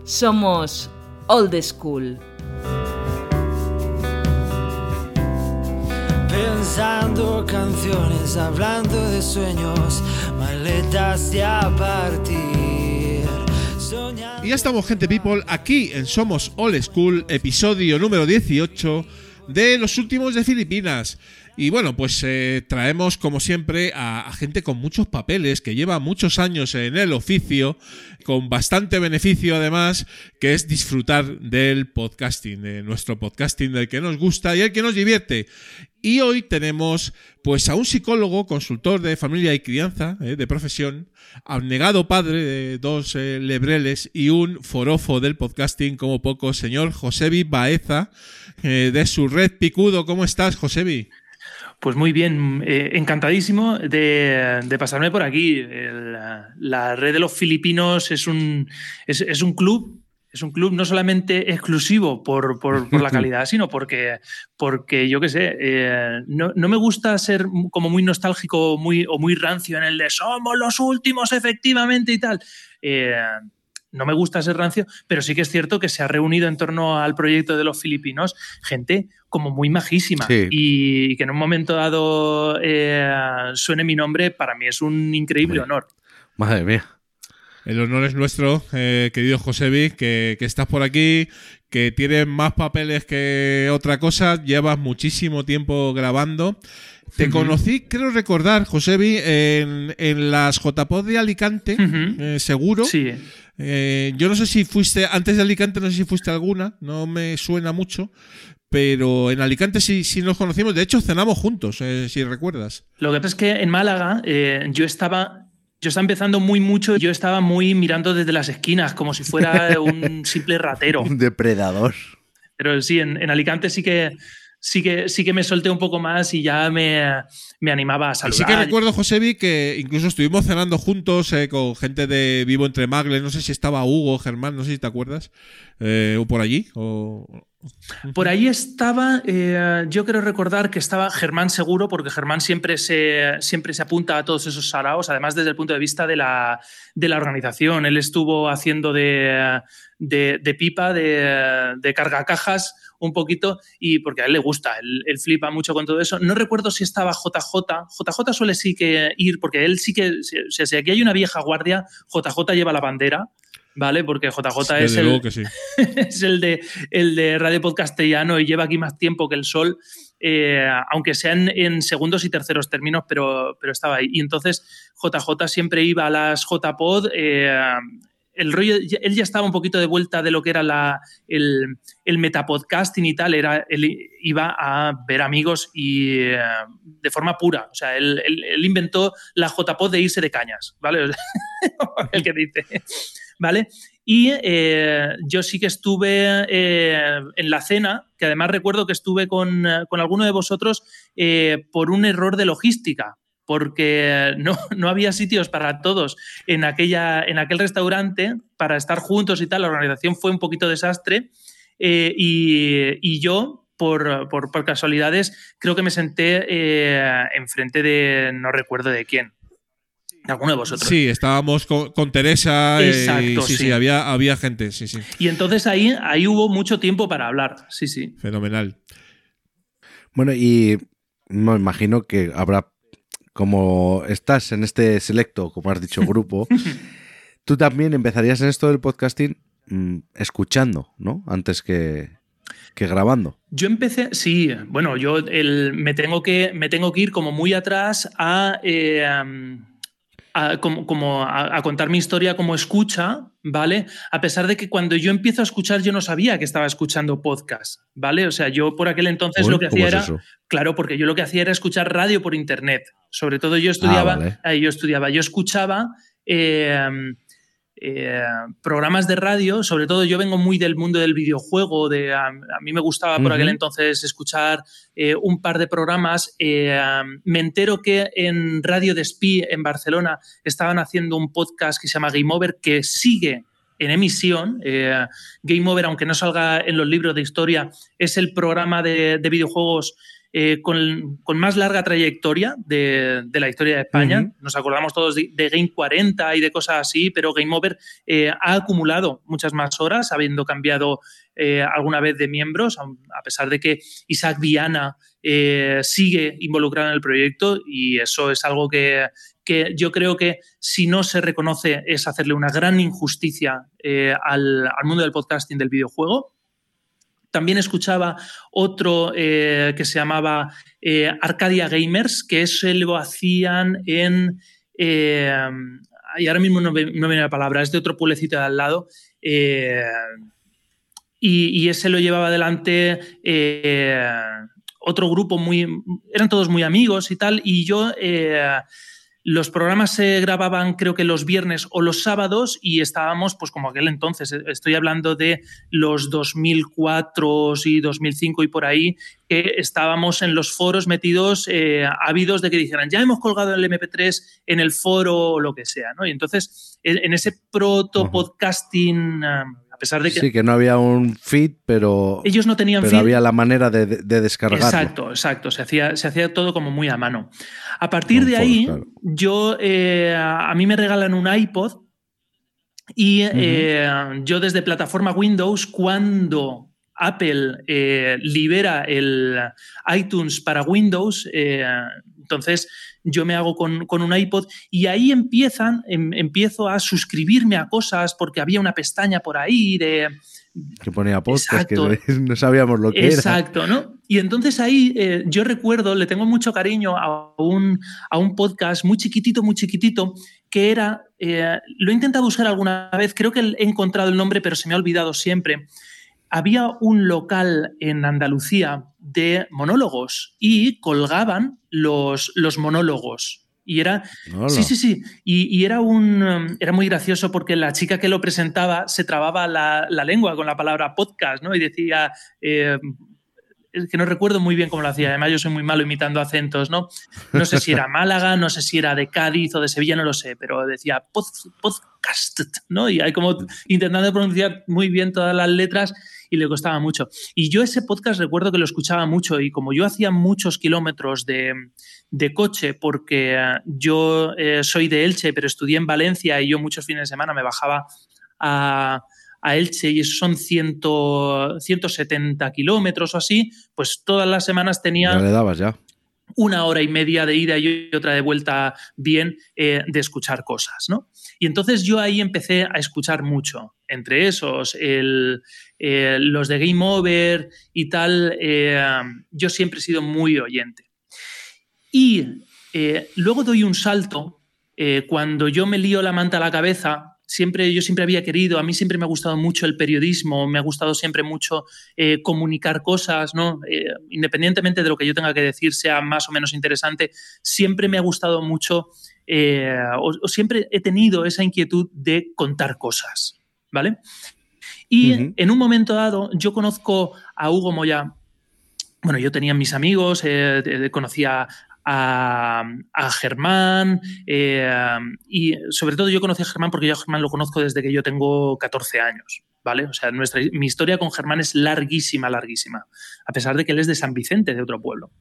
Somos Old School. Pensando canciones, hablando de sueños, maletas de a partir. Y ya estamos, gente people, aquí en Somos All School, episodio número 18 de los últimos de Filipinas. Y bueno, pues eh, traemos como siempre a, a gente con muchos papeles, que lleva muchos años en el oficio, con bastante beneficio además, que es disfrutar del podcasting, de nuestro podcasting, del que nos gusta y el que nos divierte. Y hoy tenemos pues a un psicólogo, consultor de familia y crianza, eh, de profesión, abnegado padre de dos eh, lebreles y un forofo del podcasting como poco, señor Josebi Baeza, eh, de su red Picudo. ¿Cómo estás, Josebi? Pues muy bien, encantadísimo de, de pasarme por aquí. La red de los filipinos es un, es un club. Es un club no solamente exclusivo por, por, por la [LAUGHS] calidad, sino porque, porque yo qué sé, eh, no, no, me gusta ser como muy nostálgico muy, o muy rancio en el de somos los últimos efectivamente y tal. Eh, no me gusta ser rancio, pero sí que es cierto que se ha reunido en torno al proyecto de los filipinos gente como muy majísima Sí. y que en un momento dado eh, suene mi nombre, para mí es un increíble honor. Madre mía. El honor es nuestro, eh, querido Josebi, que, que estás por aquí, que tienes más papeles que otra cosa, llevas muchísimo tiempo grabando. Te conocí, creo recordar, Josebi, en, en las JPod de Alicante, eh, seguro. Sí. Eh, yo no sé si fuiste, antes de Alicante, no sé si fuiste alguna, no me suena mucho, pero en Alicante sí, sí nos conocimos. De hecho, cenamos juntos, eh, si recuerdas. Lo que pasa es que en Málaga eh, yo estaba. Yo estaba empezando muy mucho, yo estaba muy mirando desde las esquinas, como si fuera [LAUGHS] un simple ratero. Un depredador. Pero sí, en, en Alicante sí que, sí, que, sí que me solté un poco más y ya me, me animaba a Y saludar. sí que recuerdo, Josebi, que incluso estuvimos cenando juntos eh, con gente de Vivo Entre Magles. No sé si estaba Hugo, Germán, no sé si te acuerdas. eh, o por allí. O... Por ahí estaba, eh, yo quiero recordar que estaba Germán seguro, porque Germán siempre se, siempre se apunta a todos esos saraos, además desde el punto de vista de la, de la organización. Él estuvo haciendo de, de, de pipa, de, de cargacajas un poquito, y porque a él le gusta, él, él flipa mucho con todo eso. No recuerdo si estaba JJ, JJ suele sí que ir, porque él sí que, si, si- si aquí hay una vieja guardia, JJ lleva la bandera. ¿Vale? Porque JJ es el, luego que sí. [LAUGHS] es el de, el de Radio Podcastellano y lleva aquí más tiempo que el sol, eh, aunque sean en segundos y terceros términos, pero, pero estaba ahí. Y entonces JJ siempre iba a las JPod. eh, el rollo, él ya estaba un poquito de vuelta de lo que era el, metapodcasting y tal, era, él iba a ver amigos y eh, de forma pura. O sea, él, inventó la JPod de irse de cañas, ¿vale? [LAUGHS] el que dice. ¿Vale? Y eh, yo sí que estuve eh, en la cena, que además recuerdo que estuve con, alguno de vosotros por un error de logística, porque no, no había sitios para todos en, aquella, en aquel restaurante para estar juntos y tal. La organización fue un poquito desastre eh, y, y yo, por, por- por casualidades, creo que me senté eh, enfrente de, no recuerdo de quién, de alguno de vosotros. Sí, estábamos con, con Teresa. eh, Exacto, sí, sí, sí. había, había gente, sí, sí. Y entonces ahí, ahí hubo mucho tiempo para hablar, sí, sí. Fenomenal. Bueno, y me imagino que habrá, como estás en este selecto, como has dicho, grupo, [LAUGHS] tú también empezarías en esto del podcasting mm, escuchando, ¿no? Antes que, que grabando. Yo empecé, sí, bueno, yo el- me, tengo que, me tengo que ir como muy atrás a, eh, a- como, como a, a contar mi historia como escucha, ¿vale? A pesar de que cuando yo empiezo a escuchar yo no sabía que estaba escuchando podcast, ¿vale? O sea, yo por aquel entonces Uy, lo que ¿cómo hacía es era... eso? Claro, porque yo lo que hacía era escuchar radio por internet. Sobre todo yo estudiaba, Ah, vale. eh, yo estudiaba, yo escuchaba eh, eh, programas de radio, sobre todo yo vengo muy del mundo del videojuego, de, a, a mí me gustaba por aquel entonces escuchar eh, un par de programas. eh, me entero que en Radio Despí en Barcelona estaban haciendo un podcast que se llama Game Over que sigue en emisión. Game Over, aunque no salga en los libros de historia, es el programa de, de videojuegos eh, con, con más larga trayectoria de, de la historia de España. Nos acordamos todos de, de Game 40 y de cosas así, pero Game Over eh, ha acumulado muchas más horas, habiendo cambiado eh, alguna vez de miembros, a pesar de que Isaac Viana sigue involucrado en el proyecto y eso es algo que, que yo creo que si no se reconoce es hacerle una gran injusticia al, al mundo del podcasting del videojuego. También escuchaba otro eh, que se llamaba eh, Arcadia Gamers, que eso lo hacían en... eh, y ahora mismo no viene la palabra, es de otro pueblecito de al lado. y, y ese lo llevaba adelante otro grupo muy... Eran todos muy amigos y tal, y yo... los programas se grababan creo que los viernes o los sábados y estábamos, pues como aquel entonces, eh, estoy hablando de los 2004 y 2005 y por ahí, que estábamos en los foros metidos eh, ávidos de que dijeran, ya hemos colgado el MP3 en el foro o lo que sea, ¿no? Y entonces, en, ese proto-podcasting, eh, a pesar de que Sí, que no había un feed, pero, ellos no tenían pero feed, había la manera de, de- de descargarlo. Exacto, exacto. Se hacía, se hacía todo como muy a mano. A partir Con de foros, ahí, claro. yo eh, a mí me regalan un iPod y eh, yo desde plataforma Windows, cuando Apple eh, libera el iTunes para Windows, Entonces yo me hago con, con un iPod y ahí empiezan, em, empiezo a suscribirme a cosas porque había una pestaña por ahí de que ponía podcast, Exacto. que [LAUGHS] no sabíamos lo que era. Exacto, ¿no? Y entonces ahí eh, yo recuerdo, le tengo mucho cariño a un, a un podcast muy chiquitito, muy chiquitito, que era, eh, lo he intentado buscar alguna vez, creo que he encontrado el nombre, pero se me ha olvidado siempre. Había un local en Andalucía de monólogos y colgaban los, los monólogos. Y era. Hola. Sí, sí, sí. Y, y era un. um, Era muy gracioso porque la chica que lo presentaba se trababa la, la lengua con la palabra podcast, ¿no? Y decía. eh, es que no recuerdo muy bien cómo lo hacía. Además, yo soy muy malo imitando acentos, ¿no? No sé si era [LAUGHS] Málaga, no sé si era de Cádiz o de Sevilla, no lo sé, pero decía pod- podcast, ¿no? Y hay como intentando pronunciar muy bien todas las letras y le costaba mucho. Y yo ese podcast recuerdo que lo escuchaba mucho y como yo hacía muchos kilómetros de, de coche porque eh, yo eh, soy de Elche, pero estudié en Valencia y yo muchos fines de semana me bajaba a, a Elche y son 100, 170 kilómetros o así, pues todas las semanas tenía Ya le dabas ya. una hora y media de ida y otra de vuelta bien eh, de escuchar cosas, ¿no? Y entonces yo ahí empecé a escuchar mucho. Entre esos, el, eh, los de Game Over y tal, eh, yo siempre he sido muy oyente. Y luego doy un salto cuando yo me lío la manta a la cabeza. Siempre, yo siempre había querido, a mí siempre me ha gustado mucho el periodismo, me ha gustado siempre mucho eh, comunicar cosas, ¿no? Eh, independientemente de lo que yo tenga que decir sea más o menos interesante, siempre me ha gustado mucho eh, o, o siempre he tenido esa inquietud de contar cosas, ¿vale? Y en un momento dado yo conozco a Hugo Moya, bueno, yo tenía mis amigos, eh, conocía a, Germán eh, y sobre todo yo conocí a Germán porque yo a Germán lo conozco desde que yo tengo 14 años, ¿vale? O sea, nuestra, mi historia con Germán es larguísima, larguísima, a pesar de que él es de San Vicente, de otro pueblo.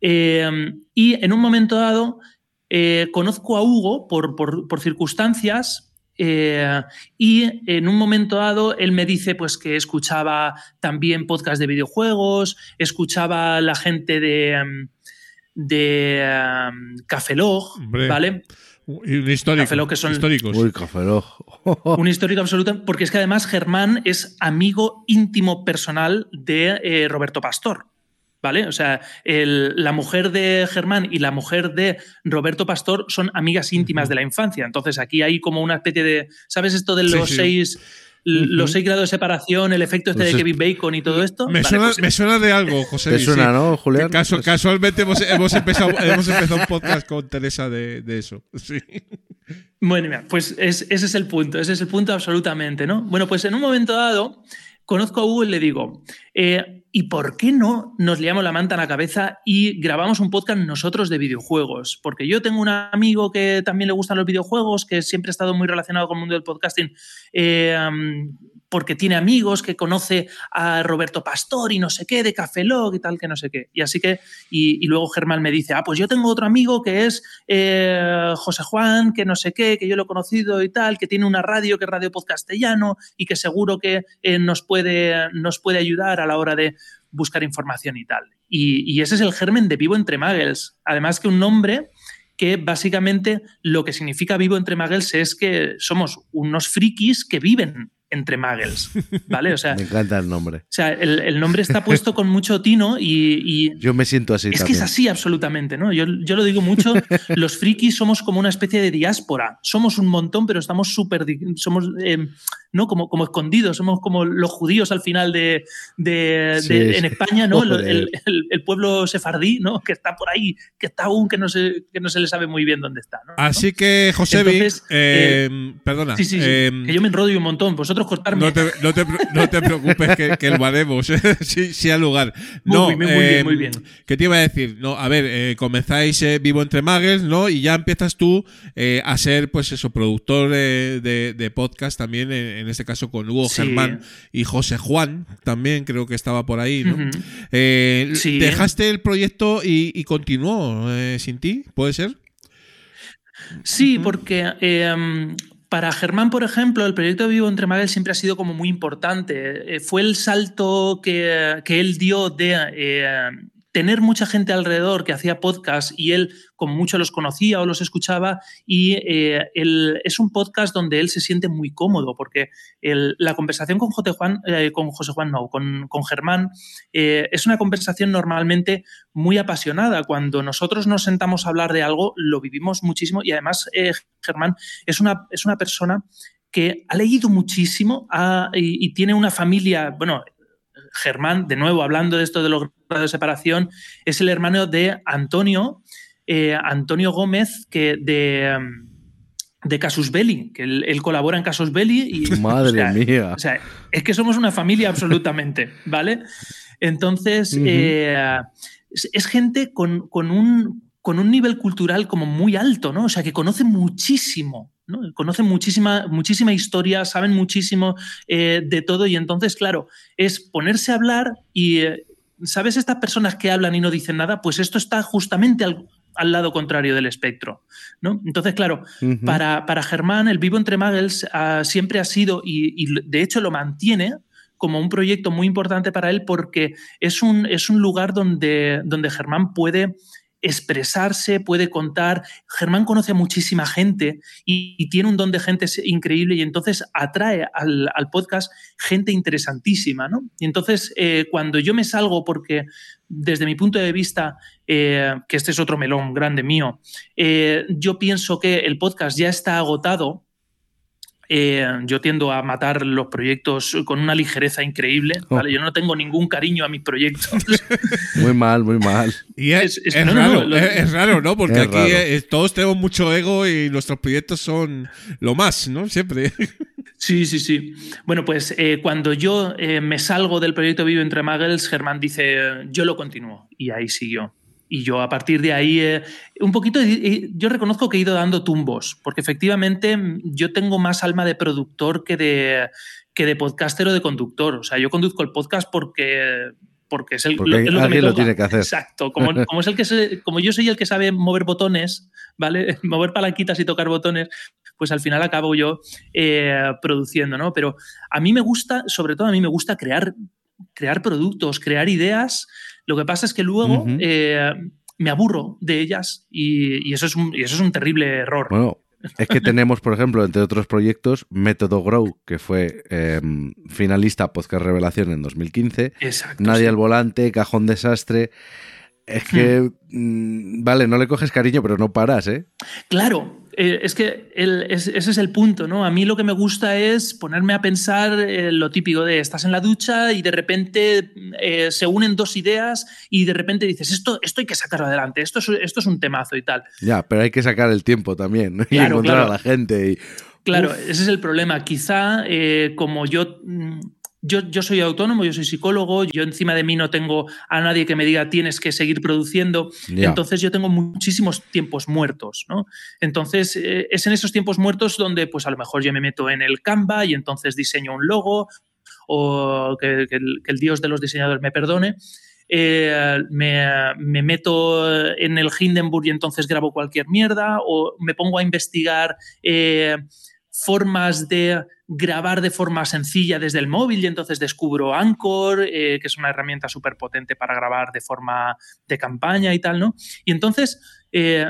Eh, y en un momento dado eh, conozco a Hugo por, por- circunstancias y en un momento dado él me dice pues que escuchaba también podcast de videojuegos, escuchaba la gente de, em, de Hombre. ¿vale? Y un histórico. Que son- históricos. Uy, café Lock. [LAUGHS] Un histórico absoluto, porque es que además Germán es amigo íntimo personal de eh, Roberto Pastor. ¿Vale? O sea, el- la mujer de Germán y la mujer de Roberto Pastor son amigas íntimas de la infancia. Entonces aquí hay como una especie de. ¿Sabes esto de Sí, los sí. seis. Los seis grados de separación, el efecto este de Pues es- Kevin Bacon y todo esto. Me, Vale, suena, pues, me suena de algo, [LAUGHS] José. ¿Te Luis, suena, sí. no, Julián? Pues- casualmente hemos, [LAUGHS] hemos empezado, hemos empezado un podcast con Teresa de, de eso. Sí. Bueno, mira, pues es- ese es el punto, ese es el punto absolutamente, ¿no? Bueno, pues en un momento dado conozco a Hugo y le digo, eh, ¿y por qué no nos liamos la manta en la cabeza y grabamos un podcast nosotros de videojuegos? Porque yo tengo un amigo que también le gustan los videojuegos, que siempre ha estado muy relacionado con el mundo del podcasting. eh, porque tiene amigos que conoce a Roberto Pastor y no sé qué, de Café Log y tal, que no sé qué. Y así que, y, luego Germán me dice, ah, pues yo tengo otro amigo que es eh, José Juan, que no sé qué, que yo lo he conocido y tal, que tiene una radio, que es Radio Podcastellano, y que seguro que eh, nos, puede, nos puede ayudar a la hora de buscar información y tal. Y, y ese es el germen de Vivo entre Muggles. Además que un nombre que básicamente lo que significa Vivo entre Muggles es que somos unos frikis que viven entre Muggles, [LAUGHS] ¿vale? O sea, Me encanta el nombre. o sea, el, el nombre está puesto con mucho tino y, y Yo me siento así es que es así absolutamente, ¿no? Yo, yo lo digo mucho, [LAUGHS] los frikis somos como una especie de diáspora. Somos un montón, pero estamos súper, somos, eh, ¿no? Como, como escondidos, somos como los judíos al final de, de- Sí, de- sí. en España, ¿no? El, pueblo sefardí, ¿no? Que está por ahí, que está aún, que no se, que no se le sabe muy bien dónde está, ¿no? Así que, José Entonces, perdona. Sí, sí, sí. eh, que yo me enrollo un montón. Vosotros cortarme. no, te, no, te, no te preocupes que, que lo haremos, [LAUGHS] sí, sí al lugar. Muy No, bien, muy bien, eh, muy bien. ¿Qué te iba a decir? No, a ver, eh, comenzáis eh, Vivo entre Magues, ¿no? Y ya empiezas tú eh, a ser, pues eso, productor eh, de, de podcast también, en, este caso con Hugo Sí. Germán y José Juan, también creo que estaba por ahí, ¿no? Eh, Sí. ¿Dejaste el proyecto y, y continuó eh, sin ti? ¿Puede ser? Sí, porque eh, para Germán, por ejemplo, el proyecto Vivo entre Magel siempre ha sido como muy importante. Eh, fue el salto que, que él dio de, eh, tener mucha gente alrededor que hacía podcast y él como mucho los conocía o los escuchaba y eh, el- es un podcast donde él se siente muy cómodo porque la conversación con José Juan, eh, con José Juan no, con, con Germán eh, es una conversación normalmente muy apasionada. Cuando nosotros nos sentamos a hablar de algo lo vivimos muchísimo y además eh, Germán es una, es una persona que ha leído muchísimo ha- y, y tiene una familia, bueno, Germán, de nuevo, hablando de esto de los grados de separación, es el hermano de Antonio, eh, Antonio Gómez, que de, um, de Casus Belli, que él, él colabora en Casus Belli. Y, [LAUGHS] Madre o sea, mía. O sea, es que somos una familia absolutamente, ¿vale? Entonces, eh, es, es gente con, con un, con un nivel cultural como muy alto, ¿no? O sea, que conoce muchísimo, ¿no? Conocen muchísima, muchísima historia, saben muchísimo eh, de todo y entonces, claro, es ponerse a hablar y, eh, ¿sabes? Estas personas que hablan y no dicen nada, pues esto está justamente al, al lado contrario del espectro, ¿no? Entonces, claro, para, para Germán, el Vivo entre Muggles ah, siempre ha sido, y, y de hecho lo mantiene, como un proyecto muy importante para él porque es un, es un lugar donde, donde Germán puede expresarse, puede contar. Germán conoce a muchísima gente y, tiene un don de gente increíble y entonces atrae al, al podcast gente interesantísima. ¿no? Y entonces eh, cuando yo me salgo, porque desde mi punto de vista, eh, que este es otro melón grande mío, eh, yo pienso que el podcast ya está agotado. Eh, yo tiendo a matar los proyectos con una ligereza increíble. ¿vale? Yo no tengo ningún cariño a mis proyectos. [LAUGHS] Muy mal, muy mal. Y es, Es- es- es no, no, raro, no, lo- es, es raro, ¿no? Porque Es aquí eh, todos tenemos mucho ego y nuestros proyectos son lo más, ¿no? Siempre. [LAUGHS] Sí, sí, sí. Bueno, pues eh, cuando yo eh, me salgo del proyecto Vivo entre Muggles, Germán dice, yo lo continúo. Y ahí siguió. Y yo a partir de ahí, eh, un poquito, eh, yo reconozco que he ido dando tumbos, porque efectivamente mm, yo tengo más alma de productor que de, que de podcaster o de conductor. O sea, yo conduzco el podcast porque... Porque es el Porque es que me alguien lo toca. tiene que hacer. Exacto. Como, [LAUGHS] como es el que se- como yo soy el que sabe mover botones, ¿vale? [LAUGHS] Mover palanquitas y tocar botones, pues al final acabo yo eh, produciendo, ¿no? Pero a mí me gusta, sobre todo a mí me gusta crear, crear productos, crear ideas. Lo que pasa es que luego eh, me aburro de ellas y, y eso es un, y eso es un terrible error. Bueno, es que tenemos, por ejemplo, entre otros proyectos, Método Grow, que fue eh, finalista Podcast Revelación en 2015. Exacto. Nadie sí. al volante, Cajón Desastre. Es que, mm, vale, no le coges cariño, pero no paras, ¿eh? Claro, eh, es que el- es- ese es el punto, ¿no? A mí lo que me gusta es ponerme a pensar eh, lo típico de estás en la ducha y de repente eh, se unen dos ideas y de repente dices, esto, esto hay que sacarlo adelante, esto es, esto es un temazo y tal. Ya, pero hay que sacar el tiempo también ¿no? [LAUGHS] y encontrar claro. a la gente. Y, Claro, Uf. ese es el problema. Quizá como yo, mm, yo, yo soy autónomo, yo soy psicólogo, yo encima de mí no tengo a nadie que me diga tienes que seguir produciendo, entonces yo tengo muchísimos tiempos muertos, ¿no? Entonces eh, es en esos tiempos muertos donde pues a lo mejor yo me meto en el Canva y entonces diseño un logo o que, que el, que el dios de los diseñadores me perdone. Eh, me, me meto en el Hindenburg y entonces grabo cualquier mierda o me pongo a investigar eh, formas de grabar de forma sencilla desde el móvil y entonces descubro Anchor, eh, que es una herramienta súper potente para grabar de forma de campaña y tal, ¿no? Y entonces, eh,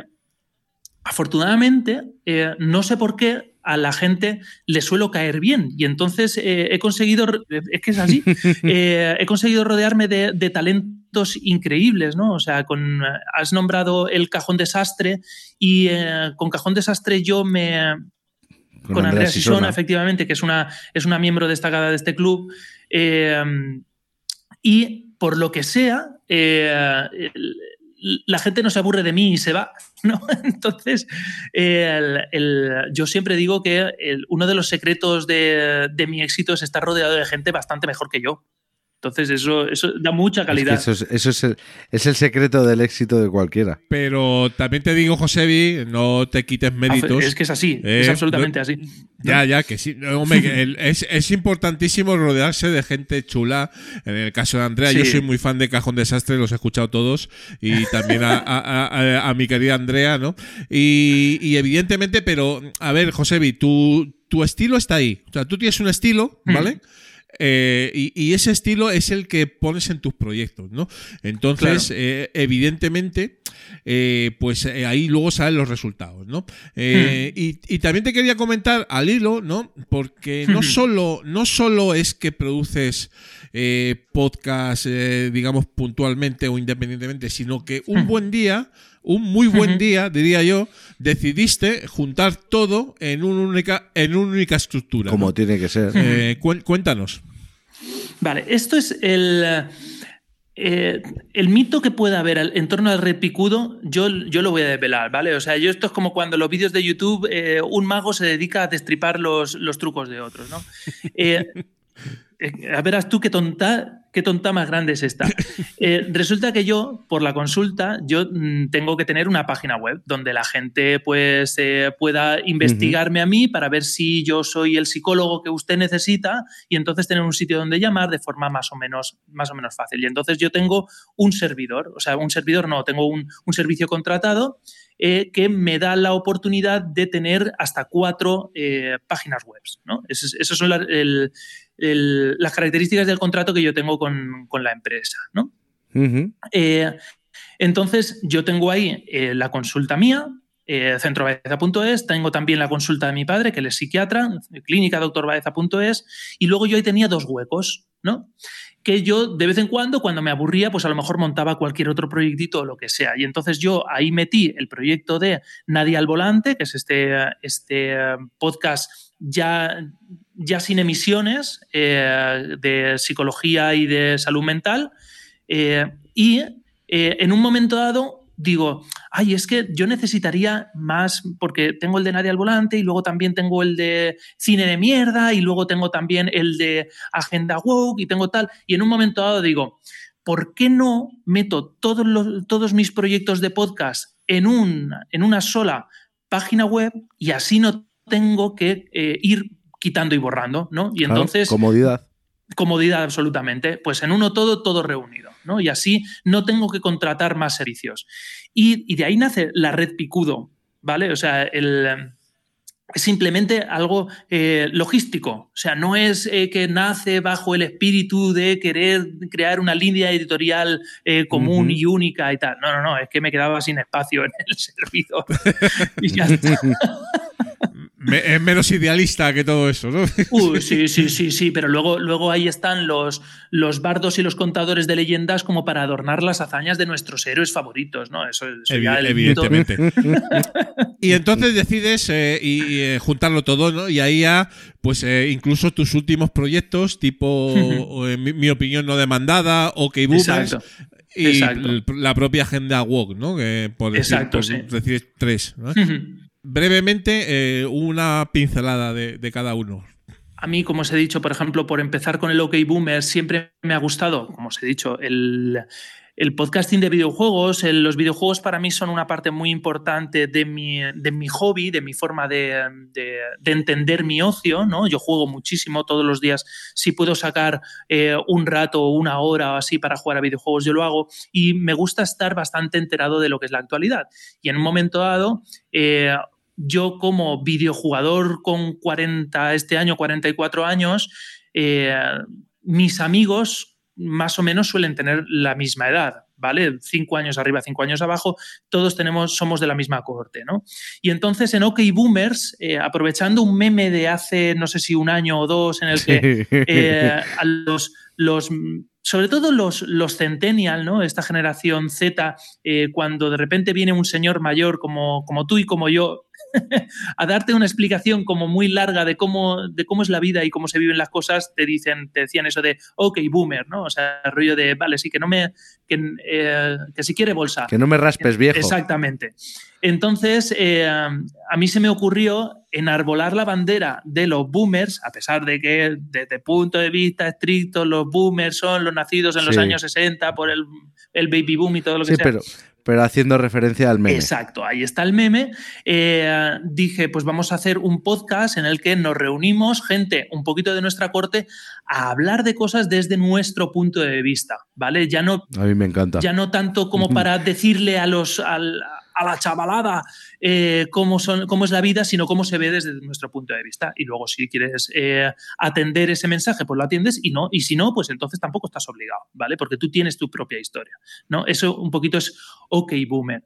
afortunadamente, eh, no sé por qué a la gente le suelo caer bien y entonces he conseguido, es que es así, [LAUGHS] he conseguido rodearme de, de talentos increíbles, ¿no? O sea, con, has nombrado el Cajón Desastre y eh, con Cajón Desastre yo me, con, Andrea Sisona, efectivamente, que es una, es una miembro destacada de este club. Eh, y por lo que sea, eh, la gente no se aburre de mí y se va. [LAUGHS] ¿no? Entonces, el, el, yo siempre digo que uno de los secretos de, de, mi éxito es estar rodeado de gente bastante mejor que yo. Entonces, eso, eso da mucha calidad. Es que eso, es, eso es, el, es, el, secreto del éxito de cualquiera. Pero también te digo, Josebi, no te quites méritos. Es que es así, eh, es absolutamente no, así. Ya, ya, que sí. Hombre, el, es, es, importantísimo rodearse de gente chula. En el caso de Andrea, sí. yo soy muy fan de Cajón Desastre, los he escuchado todos. Y también a, a, a, a mi querida Andrea, ¿no? Y, y, evidentemente, pero, a ver, Josebi, tu, tu estilo está ahí. O sea, tú tienes un estilo, ¿vale? Mm. Eh, y, y ese estilo es el que pones en tus proyectos, ¿no? Entonces, eh, evidentemente, eh, pues ahí luego salen los resultados, ¿no? Y, y también te quería comentar al hilo, ¿no? Porque no [LAUGHS] solo, no solo es que produces eh, podcast, eh, digamos, puntualmente o independientemente, sino que un buen día, un muy buen día, diría yo, decidiste juntar todo en una única, en una única estructura. Como ¿no? tiene que ser. Eh, cuéntanos. Vale, esto es el, eh, el mito que pueda haber en torno al red picudo, yo, yo lo voy a desvelar, ¿vale? O sea, yo esto es como cuando los vídeos de YouTube eh, un mago se dedica a destripar los, los trucos de otros, ¿no? Eh, [LAUGHS] eh, verás tú qué tonta, qué tonta más grande es esta. [LAUGHS] Eh, resulta que yo, por la consulta, yo mm, tengo que tener una página web donde la gente pues eh, pueda investigarme a mí para ver si yo soy el psicólogo que usted necesita y entonces tener un sitio donde llamar de forma más o menos, más o menos fácil. Y entonces yo tengo un servidor, o sea, un servidor no, tengo un, un servicio contratado eh, que me da la oportunidad de tener hasta cuatro eh, páginas web. ¿no? Esas son la- el- el- las características del contrato que yo tengo con, con la empresa. ¿no? Eh, entonces, yo tengo ahí eh, la consulta mía, eh, centrobaeza.es, tengo también la consulta de mi padre, que él es psiquiatra, clínica doctorbaeza.es, y luego yo ahí tenía dos huecos, ¿no? Que yo de vez en cuando, cuando me aburría, pues a lo mejor montaba cualquier otro proyectito o lo que sea. Y entonces yo ahí metí el proyecto de Nadie al Volante, que es este, este eh, podcast ya, ya sin emisiones eh, de psicología y de salud mental. Eh, y eh, en un momento dado digo, ay, es que yo necesitaría más, porque tengo el de Nadie al Volante y luego también tengo el de Cine de Mierda y luego tengo también el de Agenda Woke y tengo tal. Y en un momento dado digo, ¿por qué no meto todos, los, todos mis proyectos de podcast en, un, en una sola página web y así no tengo que ir quitando y borrando, ¿no? Y Claro, entonces comodidad. comodidad absolutamente, pues en uno todo, todo reunido, ¿no? Y así no tengo que contratar más servicios. Y, y de ahí nace la red Picudo, ¿vale? O sea, el, es simplemente algo eh, logístico, o sea, no es eh, que nace bajo el espíritu de querer crear una línea editorial eh, común Ujú. y única y tal. No, no, no, es que me quedaba sin espacio en el [LAUGHS] servidor. y ya está. [LAUGHS] Me- es menos idealista que todo eso, ¿no? [LAUGHS] Uy, sí, sí, sí, sí, pero luego, luego ahí están los, los bardos y los contadores de leyendas como para adornar las hazañas de nuestros héroes favoritos, ¿no? Eso, eso Evi- evidentemente. [LAUGHS] y entonces decides eh, y, eh, juntarlo todo, ¿no? Y ahí ya, pues eh, incluso tus últimos proyectos, tipo, [LAUGHS] o, mi, mi opinión no demandada, OK Boomers, Exacto. y exacto. la propia agenda Walk, ¿no? Que por decir, Exacto, por sí. decir tres. ¿no? Brevemente, eh, una pincelada de, cada uno. A mí, como os he dicho, por ejemplo, por empezar con el OK Boomer, siempre me ha gustado, como os he dicho, el, el podcasting de videojuegos. Los videojuegos para mí son una parte muy importante de mi, de mi hobby, de mi forma de, de- de entender mi ocio. ¿no? Yo juego muchísimo todos los días. Si puedo sacar eh, un rato o una hora o así para jugar a videojuegos, yo lo hago. Y me gusta estar bastante enterado de lo que es la actualidad. Y en un momento dado, eh, yo como videojugador con 40, este año 44 años, eh, mis amigos más o menos suelen tener la misma edad, ¿vale? Cinco años arriba, cinco años abajo, todos tenemos, somos de la misma cohorte, ¿no? Y entonces en OK Boomers, eh, aprovechando un meme de hace, no sé si un año o dos, en el que eh, a los, los sobre todo los, los centennial, ¿no? Esta generación Z, eh, cuando de repente viene un señor mayor como, como tú y como yo [LAUGHS] a darte una explicación como muy larga de cómo, de cómo es la vida y cómo se viven las cosas, te dicen, te decían eso de ok, boomer, ¿no? O sea, el rollo de vale, sí, que no me. que, eh, que si quiere bolsa. Que no me raspes, viejo. Exactamente. Entonces, eh, a mí se me ocurrió enarbolar la bandera de los boomers, a pesar de que desde punto de vista estricto los boomers son los nacidos en los años 60 por el, el baby boom y todo lo que Sí, sea. pero, pero haciendo referencia al meme. Exacto, ahí está el meme. Eh, dije, pues vamos a hacer un podcast en el que nos reunimos gente un poquito de nuestra corte a hablar de cosas desde nuestro punto de vista, ¿vale? Ya no A mí me encanta. ya no tanto como para decirle a los, al- a la chavalada eh, cómo, son, cómo es la vida, sino cómo se ve desde nuestro punto de vista. Y luego si quieres eh, atender ese mensaje, pues lo atiendes y no, y si no, pues entonces tampoco estás obligado, ¿vale? Porque tú tienes tu propia historia, ¿no? Eso un poquito es ok, boomer.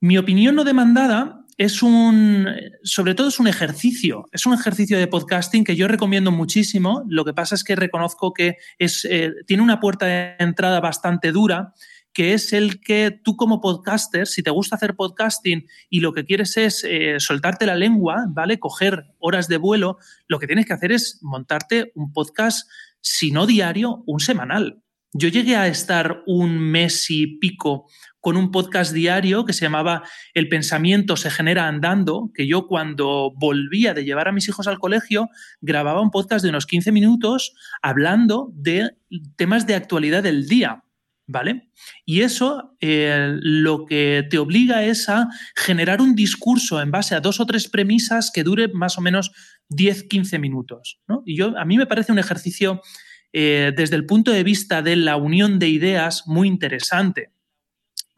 Mi opinión no demandada es un, sobre todo es un ejercicio, es un ejercicio de podcasting que yo recomiendo muchísimo. Lo que pasa es que reconozco que es, eh, tiene una puerta de entrada bastante dura, que es el que tú como podcaster, si te gusta hacer podcasting y lo que quieres es eh, soltarte la lengua, ¿vale? Coger horas de vuelo, lo que tienes que hacer es montarte un podcast, si no diario, un semanal. Yo llegué a estar un mes y pico con un podcast diario que se llamaba El pensamiento se genera andando, que yo cuando volvía de llevar a mis hijos al colegio grababa un podcast de unos 15 minutos hablando de temas de actualidad del día. ¿Vale? Y eso eh, lo que te obliga es a generar un discurso en base a dos o tres premisas que dure más o menos 10-15 minutos. Y yo, a mí me parece un ejercicio eh, desde el punto de vista de la unión de ideas muy interesante.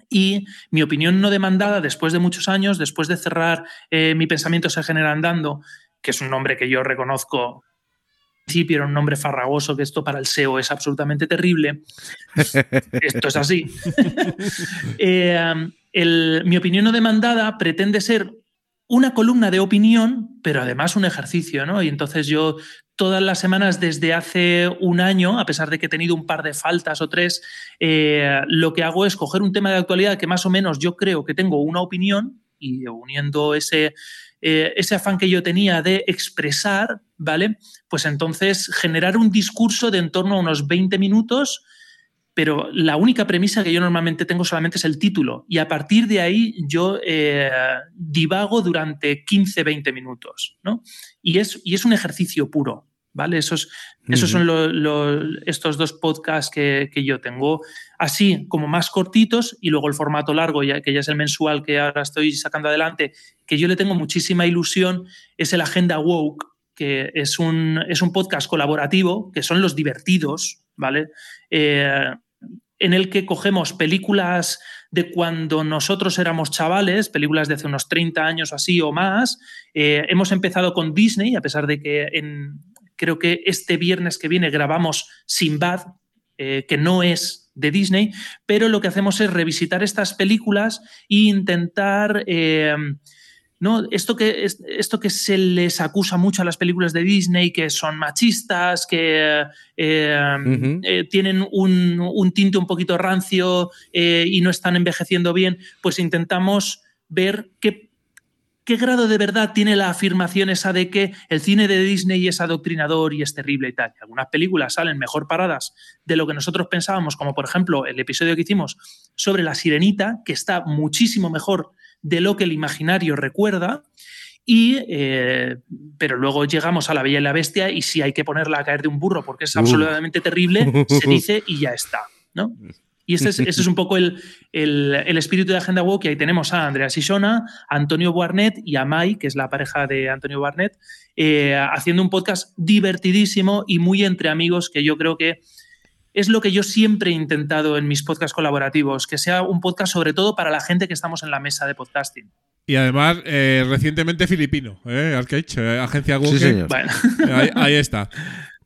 Y mi opinión no demandada, después de muchos años, después de cerrar eh, Mi pensamiento se genera andando, que es un nombre que yo reconozco era un nombre farragoso, que esto para el SEO es absolutamente terrible. esto es así. [LAUGHS] Eh, mi opinión no demandada pretende ser una columna de opinión, pero además un ejercicio, ¿no? Y entonces yo todas las semanas desde hace un año, a pesar de que he tenido un par de faltas o tres, eh, lo que hago es coger un tema de actualidad que más o menos yo creo que tengo una opinión y uniendo ese, eh, ese afán que yo tenía de expresar, ¿vale? Pues entonces generar un discurso de en torno a unos 20 minutos pero la única premisa que yo normalmente tengo solamente es el título y a partir de ahí yo eh, divago durante 15, 20 minutos, ¿no? Y es, y es un ejercicio puro, ¿vale? Esos, esos son estos dos podcasts que, yo tengo, así como más cortitos y luego el formato largo, ya, que ya es el mensual que ahora estoy sacando adelante, que yo le tengo muchísima ilusión, es el Agenda Woke, que es un, es un podcast colaborativo, que son los divertidos, ¿vale? Eh, en el que cogemos películas de cuando nosotros éramos chavales, películas de hace unos 30 años así o más. Eh, hemos empezado con Disney, a pesar de que en, creo que este viernes que viene grabamos Sinbad, eh, que no es de Disney, pero lo que hacemos es revisitar estas películas e intentar ¿no? Esto que, esto que se les acusa mucho a las películas de Disney, que son machistas, que eh, eh, tienen un, tinte un poquito rancio eh, y no están envejeciendo bien, pues intentamos ver qué, qué grado de verdad tiene la afirmación esa de que el cine de Disney es adoctrinador y es terrible y tal. Algunas películas salen mejor paradas de lo que nosotros pensábamos, como por ejemplo el episodio que hicimos sobre La Sirenita, que está muchísimo mejor de lo que el imaginario recuerda. Y, eh, pero luego llegamos a la Bella y la Bestia y si hay que ponerla a caer de un burro porque es absolutamente terrible, se [LAUGHS] dice y ya está. ¿no? Y ese es, es un poco el, el, espíritu de Agenda. Y ahí tenemos a Andrea Sisona, a Antonio Barnett y a Mai, que es la pareja de Antonio Barnett, eh, haciendo un podcast divertidísimo y muy entre amigos que yo creo que es lo que yo siempre he intentado en mis podcasts colaborativos, que sea un podcast sobre todo para la gente que estamos en la mesa de podcasting. Y además, eh, recientemente filipino, ¿eh? Eh, agencia Google. Sí, señor. Ahí, está.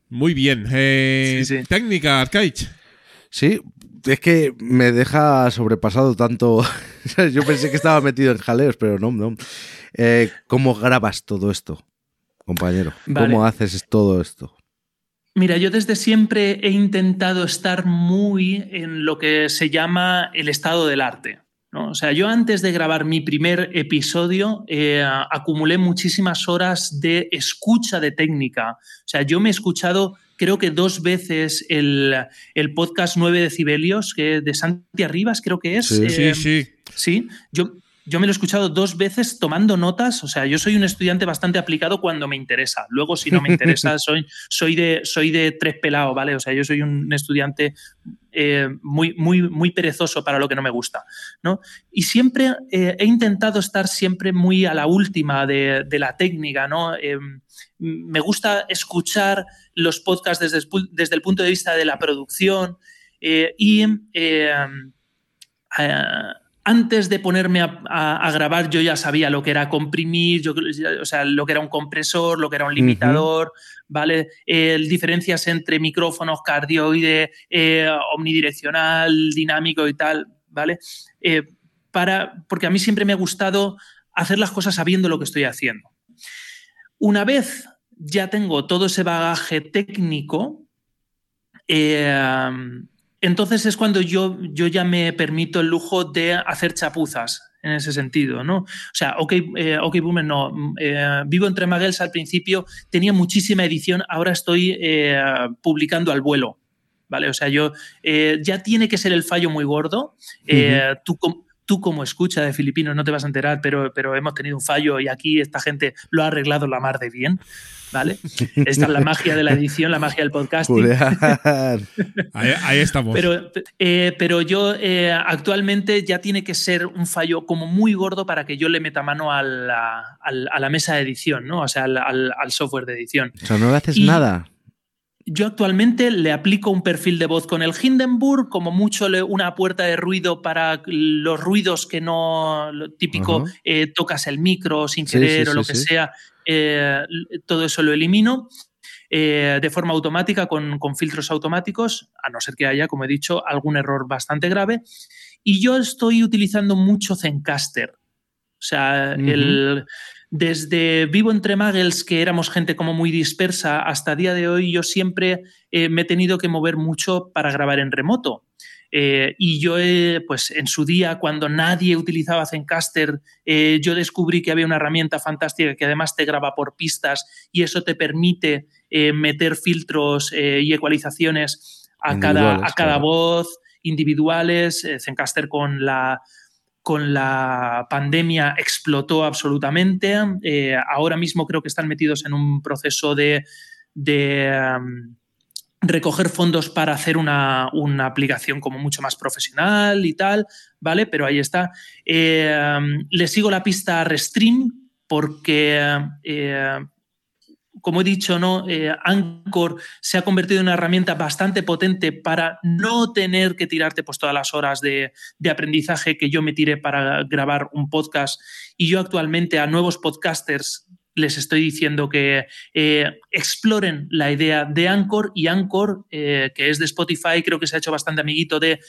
Muy bien. Eh, técnica, Arcade. Sí, es que me deja sobrepasado tanto. [LAUGHS] Yo pensé que estaba metido en jaleos, pero no, no. ¿Cómo grabas todo esto, compañero? ¿Cómo haces todo esto? Mira, yo desde siempre he intentado estar muy en lo que se llama el estado del arte. ¿no? O sea, yo antes de grabar mi primer episodio eh, acumulé muchísimas horas de escucha de técnica. O sea, yo me he escuchado creo que dos veces el, podcast 9 decibelios, que de Santi Arribas creo que es. Sí, sí, eh, sí. Sí, yo yo me lo he escuchado dos veces tomando notas. O sea, yo soy un estudiante bastante aplicado cuando me interesa. Luego, si no me interesa, [LAUGHS] soy, soy, de, soy de tres pelados, ¿vale? O sea, yo soy un estudiante eh, muy, muy, muy perezoso para lo que no me gusta, ¿no? Y siempre eh, he intentado estar siempre muy a la última de, la técnica, ¿no? Em, me gusta escuchar los podcasts desde, desde, el punto de vista de la producción eh, y antes de ponerme a, a- a grabar, yo ya sabía lo que era comprimir, yo, o sea, lo que era un compresor, lo que era un limitador, ¿vale? Eh, diferencias entre micrófonos, cardioide, eh, omnidireccional, dinámico y tal, ¿vale? Eh, para, porque a mí siempre me ha gustado hacer las cosas sabiendo lo que estoy haciendo. Una vez ya tengo todo ese bagaje técnico, eh, entonces es cuando yo, yo ya me permito el lujo de hacer chapuzas en ese sentido, ¿no? O sea, OK, eh, OK Boomer no. eh, Vivo entre Maguels al principio tenía muchísima edición, ahora estoy eh, publicando al vuelo, ¿vale? O sea, yo eh, ya tiene que ser el fallo muy gordo. Tú, tú como escucha de filipinos no te vas a enterar, pero, pero hemos tenido un fallo y aquí esta gente lo ha arreglado la mar de bien, ¿vale? [LAUGHS] Esta es la magia de la edición, la magia del podcasting. [LAUGHS] Ahí, ahí estamos. Pero, eh, pero yo eh, actualmente ya tiene que ser un fallo como muy gordo para que yo le meta mano a la, al- a la mesa de edición, ¿no? O sea, al, al- al software de edición. O sea, no le haces Y- nada. Yo actualmente le aplico un perfil de voz con el Hindenburg, como mucho le- una puerta de ruido para los ruidos que no, lo típico, eh, tocas el micro sin querer sí, o lo sí, que sea, eh, todo eso lo elimino. eh, de forma automática con, con filtros automáticos, a no ser que haya, como he dicho, algún error bastante grave. Y yo estoy utilizando mucho Zencaster. O sea, el, desde vivo entre Muggles, que éramos gente como muy dispersa, hasta día de hoy yo siempre eh, me he tenido que mover mucho para grabar en remoto. Eh, y yo, eh, pues en su día, cuando nadie utilizaba Zencaster, yo descubrí que había una herramienta fantástica que además te graba por pistas y eso te permite meter filtros y ecualizaciones a cada, a cada claro. voz, individuales. Zencaster con la, con la pandemia explotó absolutamente. Eh, ahora mismo creo que están metidos en un proceso de, um, recoger fondos para hacer una, aplicación como mucho más profesional y tal, ¿vale? Pero ahí está. Eh, le sigo la pista a Restream porque, eh, como he dicho, ¿no? Eh, Anchor se ha convertido en una herramienta bastante potente para no tener que tirarte pues, todas las horas de, de aprendizaje que yo me tiré para grabar un podcast. Y yo actualmente a nuevos podcasters les estoy diciendo que eh, exploren la idea de Anchor y Anchor, eh, que es de Spotify, creo que se ha hecho bastante amiguito de,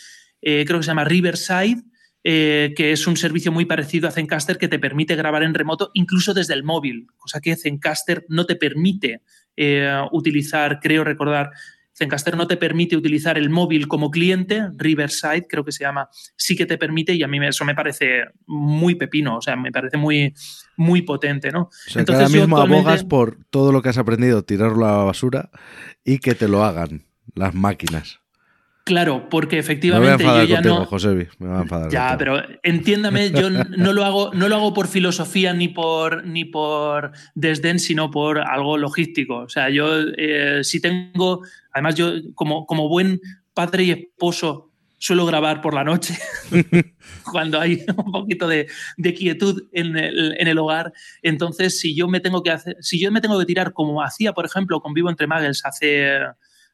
creo que se llama Riverside, eh, que es un servicio muy parecido a Zencaster que te permite grabar en remoto incluso desde el móvil, cosa que Zencaster no te permite eh, utilizar, creo recordar, Zencaster no te permite utilizar el móvil como cliente, Riverside creo que se llama, sí que te permite y a mí eso me parece muy pepino, o sea, me parece muy, muy potente, ¿no? O sea, Entonces, ahora mismo abogas por todo lo que has aprendido, tirarlo a la basura y que te lo hagan las máquinas. Claro, porque efectivamente me voy a enfadar yo ya contigo, no. Josebi, me voy a enfadar ya, pero entiéndame, yo [LAUGHS] no lo hago, no lo hago por filosofía ni por ni por desdén, sino por algo logístico. O sea, yo eh, si tengo, además yo como, como buen padre y esposo suelo grabar por la noche [LAUGHS] cuando hay un poquito de, de quietud en el, en el, hogar. Entonces, si yo me tengo que hacer, si yo me tengo que tirar como hacía, por ejemplo, con Vivo entre Muggles hace,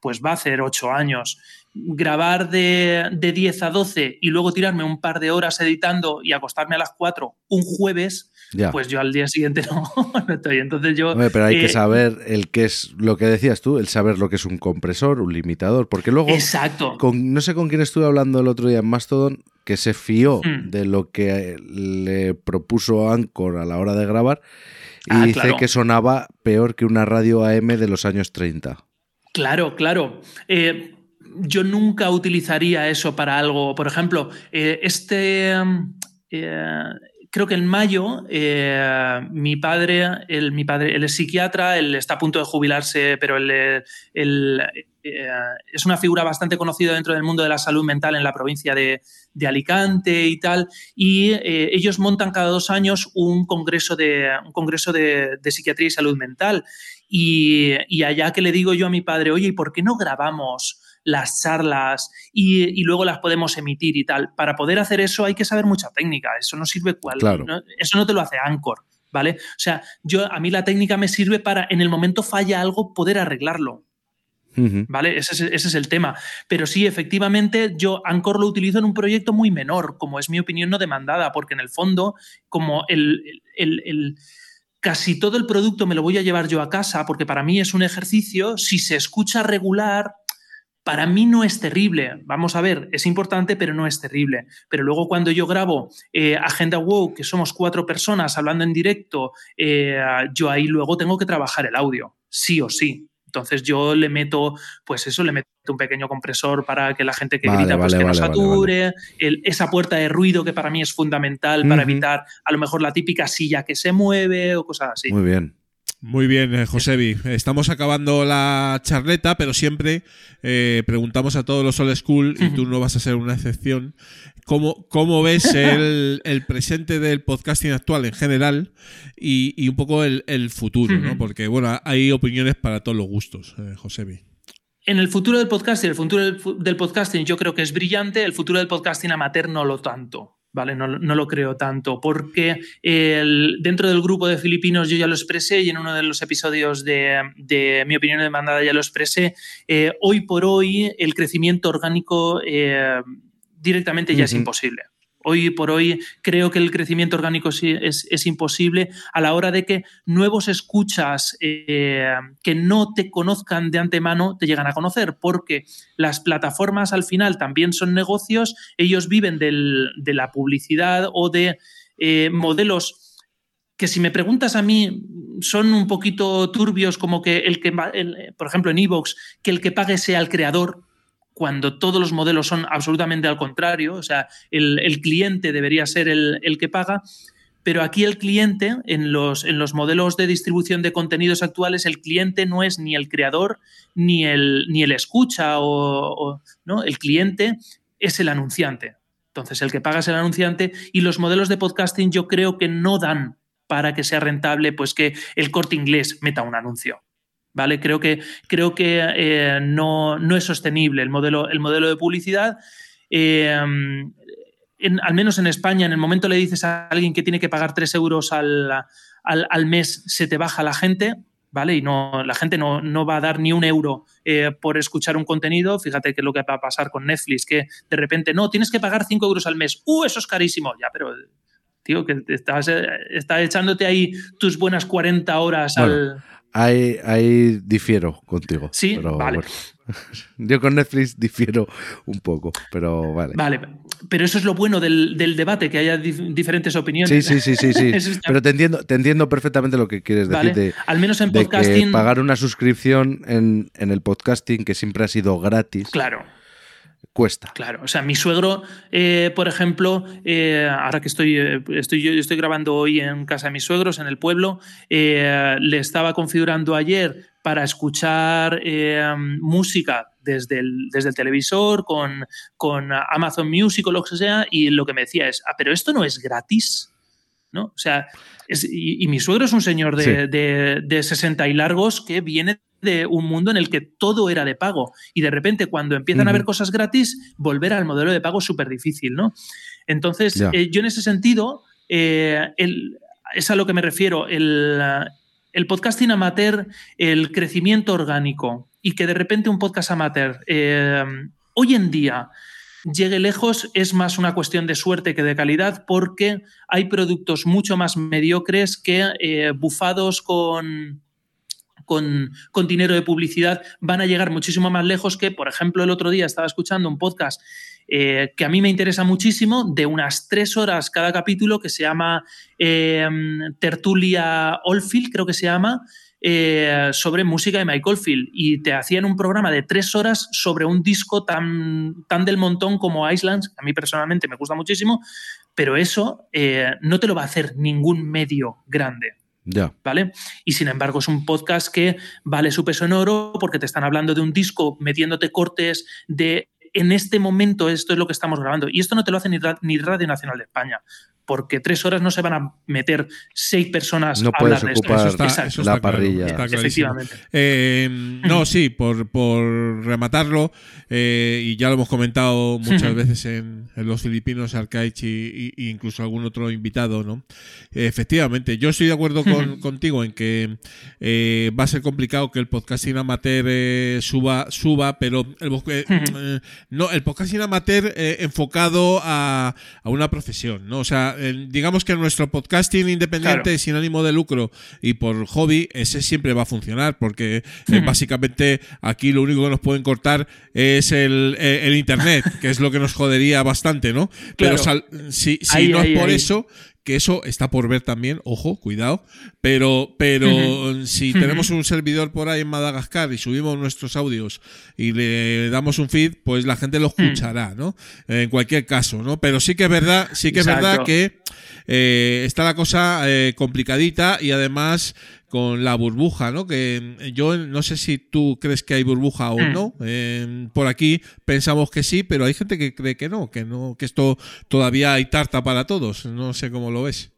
pues va a hacer ocho años, grabar de, de 10 a 12 y luego tirarme un par de horas editando y acostarme a las 4 un jueves, ya. pues yo al día siguiente [LAUGHS] no, no estoy. Entonces yo. Hombre, pero hay eh, que saber el que es lo que decías tú, el saber lo que es un compresor, un limitador, porque luego. Exacto. Con, no sé con quién estuve hablando el otro día en Mastodon, que se fió Hmm. de lo que le propuso Anchor a la hora de grabar y Ah, dice claro. que sonaba peor que una radio AM de los años 30. Claro, claro. Eh, yo nunca utilizaría eso para algo. Por ejemplo, eh, este. eh, creo que en mayo eh, mi padre, mi padre, él es psiquiatra, él está a punto de jubilarse, pero él, es una figura bastante conocida dentro del mundo de la salud mental en la provincia de, de Alicante y tal. Y ellos montan cada dos años un congreso de, un congreso de, de psiquiatría y salud mental. Y, y, allá que le digo yo a mi padre, oye, ¿y por qué no grabamos las charlas y, y, luego las podemos emitir y tal? Para poder hacer eso hay que saber mucha técnica, eso no sirve cual, claro. no, eso no te lo hace Anchor, ¿vale? O sea, yo a mí la técnica me sirve para en el momento falla algo poder arreglarlo. ¿Vale? Ese es, ese es el tema. Pero sí, efectivamente, yo Anchor lo utilizo en un proyecto muy menor, como es mi opinión no demandada, porque en el fondo, como el, el- el- casi todo el producto me lo voy a llevar yo a casa, porque para mí es un ejercicio, si se escucha regular, para mí no es terrible. Vamos a ver, es importante, pero no es terrible. Pero luego cuando yo grabo eh, Agenda Wow, que somos cuatro personas hablando en directo, eh, yo ahí luego tengo que trabajar el audio, sí o sí. Entonces yo le meto, pues eso, le meto un pequeño compresor para que la gente que Vale, grita pues vale, que no vale, sature, el- esa puerta de ruido que para mí es fundamental para evitar a lo mejor la típica silla que se mueve o cosas así. Muy bien. Muy bien, eh, Josebi. [LAUGHS] Estamos acabando la charleta, pero siempre eh, preguntamos a todos los old school, y tú [LAUGHS] no vas a ser una excepción, ¿cómo, cómo ves el, [LAUGHS] el presente del podcasting actual en general y, y un poco el, el futuro? ¿no? Porque, bueno, hay opiniones para todos los gustos, eh, Josebi. En el futuro del podcasting, el futuro del, fu- del podcasting yo creo que es brillante, el futuro del podcasting amateur no lo tanto. ¿Vale? No, no lo creo tanto, porque el- dentro del grupo de filipinos yo ya lo expresé y en uno de los episodios de, de mi opinión demandada ya lo expresé. eh, hoy por hoy el crecimiento orgánico eh, directamente ya es imposible. Hoy por hoy creo que el crecimiento orgánico es, es imposible. A la hora de que nuevos escuchas eh, que no te conozcan de antemano te llegan a conocer, porque las plataformas al final también son negocios, ellos viven de la publicidad o de eh, modelos que si me preguntas a mí son un poquito turbios, como que el que, el- por ejemplo en Evox, que el que pague sea el creador, cuando todos los modelos son absolutamente al contrario, o sea, el, cliente debería ser el, que paga, pero aquí el cliente, en los, en los modelos de distribución de contenidos actuales, el cliente no es ni el creador ni el, ni el escucha, o- ¿no? el cliente es el anunciante. Entonces, el que paga es el anunciante y los modelos de podcasting yo creo que no dan para que sea rentable, pues que el corte inglés meta un anuncio. ¿Vale? Creo que, creo que eh, no, no es sostenible el modelo, el modelo de publicidad. Eh, en- al menos en España, en el momento le dices a alguien que tiene que pagar 3 euros al, al- al mes, se te baja la gente, ¿vale? Y no, la gente no, no va a dar ni un euro eh, por escuchar un contenido. Fíjate que es lo que va a pasar con Netflix, que de repente, no, tienes que pagar 5 euros al mes. ¡Uh, eso es carísimo! Ya, pero, tío, que estás, estás echándote ahí tus buenas 40 horas Bueno, al... Ahí, ahí difiero contigo. Sí, pero vale. bueno. [LAUGHS] Yo con Netflix difiero un poco, pero vale. Vale, pero eso es lo bueno del, del debate, que haya dif- diferentes opiniones. Sí, sí, sí, sí, sí. [LAUGHS] Está- Pero te entiendo, te entiendo perfectamente lo que quieres decir Vale. de, Al menos en de podcasting. que pagar una suscripción en, en el podcasting que siempre ha sido gratis Claro, cuesta. claro. O sea, mi suegro, eh, por ejemplo, eh, ahora que estoy, eh, estoy, yo estoy grabando hoy en casa de mis suegros, en el pueblo, le estaba configurando ayer para escuchar música desde el, desde el televisor con, con Amazon Music o lo que sea, y lo que me decía es, ah, pero esto no es gratis. ¿no? O sea, es- y, y mi suegro es un señor de, Sí. de, de 60 y largos que viene de un mundo en el que todo era de pago. Y de repente, cuando empiezan a haber cosas gratis, volver al modelo de pago es súper difícil, ¿no? Entonces, eh, yo en ese sentido, eh, el- es a lo que me refiero. El, el podcasting amateur, el crecimiento orgánico y que de repente un podcast amateur eh, hoy en día llegue lejos es más una cuestión de suerte que de calidad porque hay productos mucho más mediocres que eh, bufados con, con, con dinero de publicidad. Van a llegar muchísimo más lejos que, por ejemplo, el otro día estaba escuchando un podcast eh, que a mí me interesa muchísimo, de unas tres horas cada capítulo, que se llama eh, Tertulia Oldfield, creo que se llama, eh, sobre música de Michael Field. Y te hacían un programa de tres horas sobre un disco tan, tan del montón como Islands, que a mí personalmente me gusta muchísimo, pero eso eh, no te lo va a hacer ningún medio grande. Ya. ¿vale? Y sin embargo es un podcast que vale su peso en oro porque te están hablando de un disco, metiéndote cortes de en este momento esto es lo que estamos grabando. Y esto no te lo hace ni Radio Nacional de España. Porque tres horas no se van a meter seis personas No a puedes hablar de esto. Eso está- Está- la claro, parrilla. está. Efectivamente. Eh, no, sí, por, por rematarlo, eh, y ya lo hemos comentado muchas [LAUGHS] veces en, en los filipinos, Arcaich y, incluso algún otro invitado, ¿no? Efectivamente, yo estoy de acuerdo con- [LAUGHS] contigo en que eh, va a ser complicado que el podcasting amateur eh, suba, suba, pero el, [LAUGHS] no, el podcasting amateur eh, enfocado a, a una profesión, ¿no? O sea, eh, digamos que nuestro podcasting independiente Claro. sin ánimo de lucro y por hobby, ese siempre va a funcionar porque eh, básicamente aquí lo único que nos pueden cortar es el, eh, el internet, que es lo que nos jodería bastante, ¿no? Pero Claro. sal- si, si Ahí, no ahí, es por ahí. eso, que eso está por ver también, ojo, cuidado, pero, pero si tenemos un servidor por ahí en Madagascar y subimos nuestros audios y le damos un feed, pues la gente lo escuchará, ¿no? En cualquier caso, ¿no? Pero sí que es verdad, sí que es verdad que eh, está la cosa eh, complicadita y además con la burbuja, ¿no? Que eh, yo no sé si tú crees que hay burbuja o Mm. no. Eh, por aquí pensamos que sí, pero hay gente que cree que no, que no, que esto todavía hay tarta para todos. No sé cómo lo ves.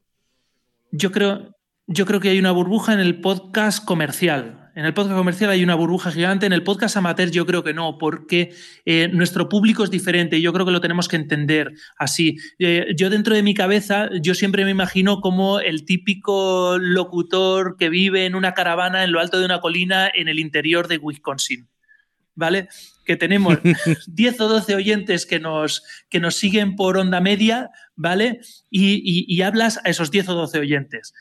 Yo creo, yo creo que hay una burbuja en el podcast comercial. En el podcast comercial hay una burbuja gigante, en el podcast amateur yo creo que no, porque eh, nuestro público es diferente y yo creo que lo tenemos que entender así. Eh, yo dentro de mi cabeza, yo siempre me imagino como el típico locutor que vive en una caravana en lo alto de una colina en el interior de Wisconsin. ¿Vale? Que tenemos [LAUGHS] 10 o 12 oyentes que nos, que nos siguen por onda media, ¿vale? Y, y- y hablas a esos 10 o 12 oyentes.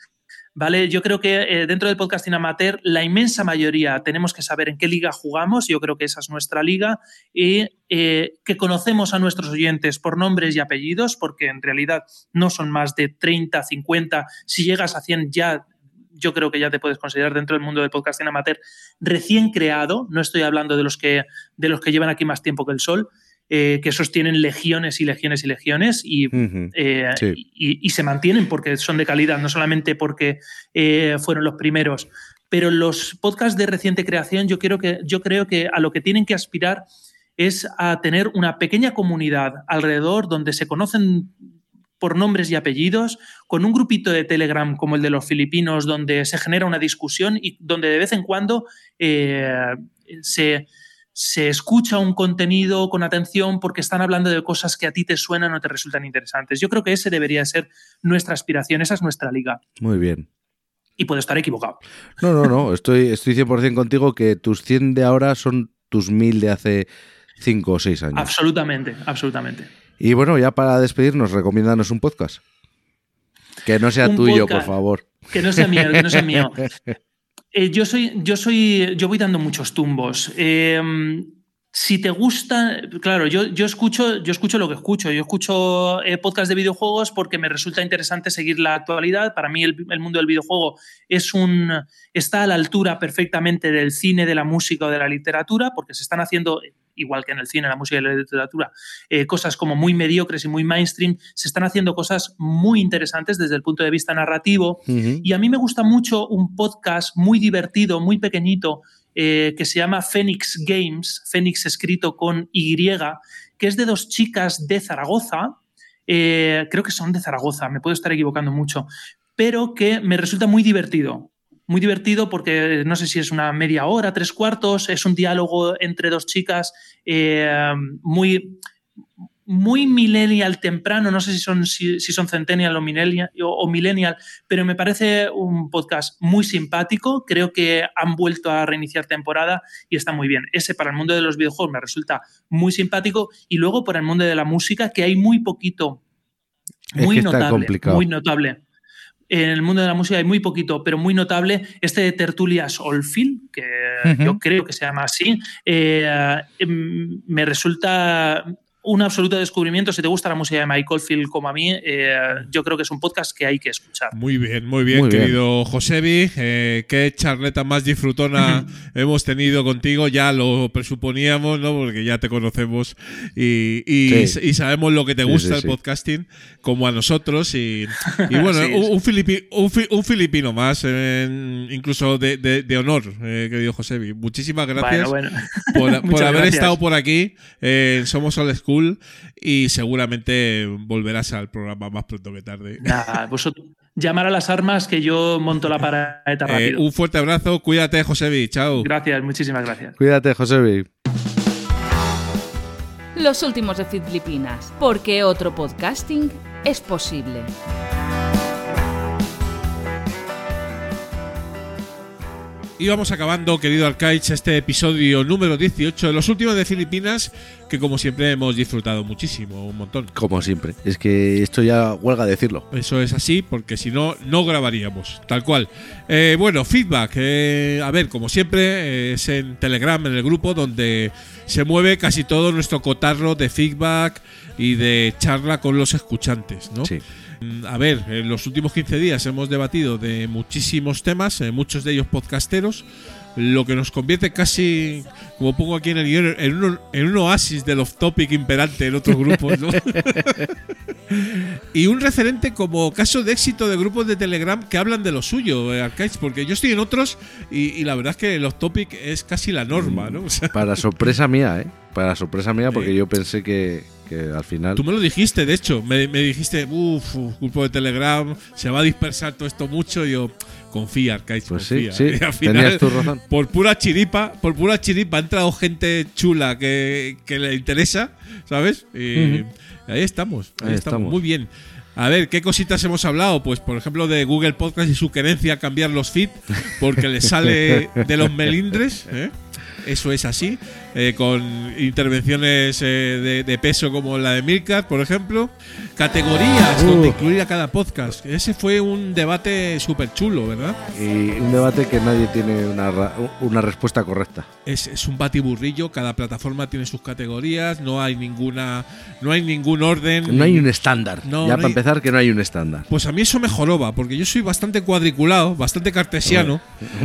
¿Vale? Yo creo que eh, dentro del podcasting amateur, la inmensa mayoría tenemos que saber en qué liga jugamos. Yo creo que esa es nuestra liga. Y eh, que conocemos a nuestros oyentes por nombres y apellidos, porque en realidad no son más de 30, 50. Si llegas a 100 ya, yo creo que ya te puedes considerar dentro del mundo del podcasting amateur recién creado. No estoy hablando de los que, de los que llevan aquí más tiempo que el sol, eh, que esos tienen legiones y legiones y legiones. Y Ujú. eh, Sí. y, y se mantienen porque son de calidad, no solamente porque eh, fueron los primeros. Pero los podcasts de reciente creación, yo, quiero que, yo creo que a lo que tienen que aspirar es a tener una pequeña comunidad alrededor donde se conocen por nombres y apellidos, con un grupito de Telegram como el de los filipinos, donde se genera una discusión y donde de vez en cuando eh, se, se escucha un contenido con atención porque están hablando de cosas que a ti te suenan o te resultan interesantes. Yo creo que ese debería ser nuestra aspiración, esa es nuestra liga. Muy bien. Y puedo estar equivocado. No, no, no. Estoy, estoy 100% contigo que tus 100 de ahora son tus 1000 de hace 5 o 6 años. Absolutamente, absolutamente. Y bueno, ya para despedirnos, recomiéndanos un podcast. Que no sea Un tuyo, podcast. por favor. Que no sea mío, que no sea mío. [LAUGHS] Eh, yo soy, yo soy, yo voy dando muchos tumbos. Eh, si te gusta, claro, yo, yo escucho, yo escucho lo que escucho. Yo escucho eh, podcast de videojuegos porque me resulta interesante seguir la actualidad. Para mí el, el mundo del videojuego es un, está a la altura perfectamente del cine, de la música o de la literatura, porque se están haciendo, igual que en el cine, la música y la literatura, eh, cosas como muy mediocres y muy mainstream, se están haciendo cosas muy interesantes desde el punto de vista narrativo. Y a mí me gusta mucho un podcast muy divertido, muy pequeñito, eh, que se llama Phoenix Games, Phoenix escrito con Y, que es de dos chicas de Zaragoza, eh, creo que son de Zaragoza, me puedo estar equivocando mucho, pero que me resulta muy divertido. Muy divertido porque no sé si es una media hora, tres cuartos, es un diálogo entre dos chicas eh, muy, muy millennial temprano, no sé si son, si, si son centennial o millennial, o, o millennial, pero me parece un podcast muy simpático, creo que han vuelto a reiniciar temporada y está muy bien. Ese para el mundo de los videojuegos me resulta muy simpático y luego para el mundo de la música, que hay muy poquito, Es muy que notable, muy notable. En el mundo de la música hay muy poquito, pero muy notable, este de Tertulias Oldfield, que yo creo que se llama así, eh, em, me resulta un absoluto descubrimiento. Si te gusta la música de Mike Oldfield como a mí, eh, yo creo que es un podcast que hay que escuchar. Muy bien, muy bien, Muy bien. querido Josebi. Eh, qué charleta más disfrutona [LAUGHS] hemos tenido contigo. Ya lo presuponíamos, ¿no? Porque ya te conocemos y, y- Sí. y sabemos lo que te Sí, gusta sí, el podcasting, como a nosotros. Y, [LAUGHS] y bueno, un, un filipi- un fi- un filipino más, eh, incluso de, de- de honor, eh, querido Josebi. Muchísimas gracias Bueno, bueno. por, [LAUGHS] haber gracias. estado por aquí. Eh, Somos Old School full y seguramente volverás al programa más pronto que tarde. [LAUGHS] Nada, vosotros llamar a las armas que yo monto la paraeta [LAUGHS] Eh, rápido. un fuerte abrazo, cuídate, Josebi, chao. Gracias, muchísimas gracias. Cuídate, Josebi. Los últimos de Filipinas, porque otro podcasting es posible. Y vamos acabando, querido Arcaich, este episodio número 18 de los últimos de Filipinas, que como siempre hemos disfrutado muchísimo, un montón. Como siempre. Es que esto ya huelga decirlo. Eso es así, porque si no, no grabaríamos, tal cual. Eh, bueno, feedback. eh, a ver, como siempre, eh, es en Telegram, en el grupo, donde se mueve casi todo nuestro cotarro de feedback y de charla con los escuchantes, ¿no? Sí. Mm, A ver, en los últimos 15 días hemos debatido de muchísimos temas, eh, muchos de ellos podcasteros, lo que nos convierte casi, como pongo aquí en el guion, en un, en un oasis del off-topic imperante en otros grupos, ¿no? [LAUGHS] y un referente como caso de éxito de grupos de Telegram que hablan de lo suyo, eh, Arcais, porque yo estoy en otros y, y la verdad es que el off-topic es casi la norma, ¿no? O sea, Para sorpresa mía, ¿eh? Para sorpresa mía, porque yo pensé que, que al final. Tú me lo dijiste, de hecho, me, me dijiste, uff, grupo de Telegram, se va a dispersar todo esto mucho. Y yo, confía, Arcais, Pues sí, confía. sí. [LAUGHS] Y al final, Tenías tu razón. por pura chiripa, por pura chiripa ha entrado gente chula que, que le interesa, ¿sabes? Y ahí estamos, ahí, Ahí estamos. estamos. muy bien. A ver, ¿qué cositas hemos hablado? Pues, por ejemplo, de Google Podcast y su querencia a cambiar los feeds porque le sale de los melindres, ¿eh? Eso es así, eh, con intervenciones eh, de, de peso como la de Milcar, por ejemplo. Categorías Uh. donde incluir a cada podcast. Ese fue un debate súper chulo, ¿verdad? Y un debate que nadie tiene una, una respuesta correcta. Es, es un batiburrillo, cada plataforma tiene sus categorías, no hay ninguna, no hay ningún orden. No hay un estándar. No, ya no para hay- empezar, que no hay un estándar. Pues a mí eso me joroba, porque yo soy bastante cuadriculado, bastante cartesiano.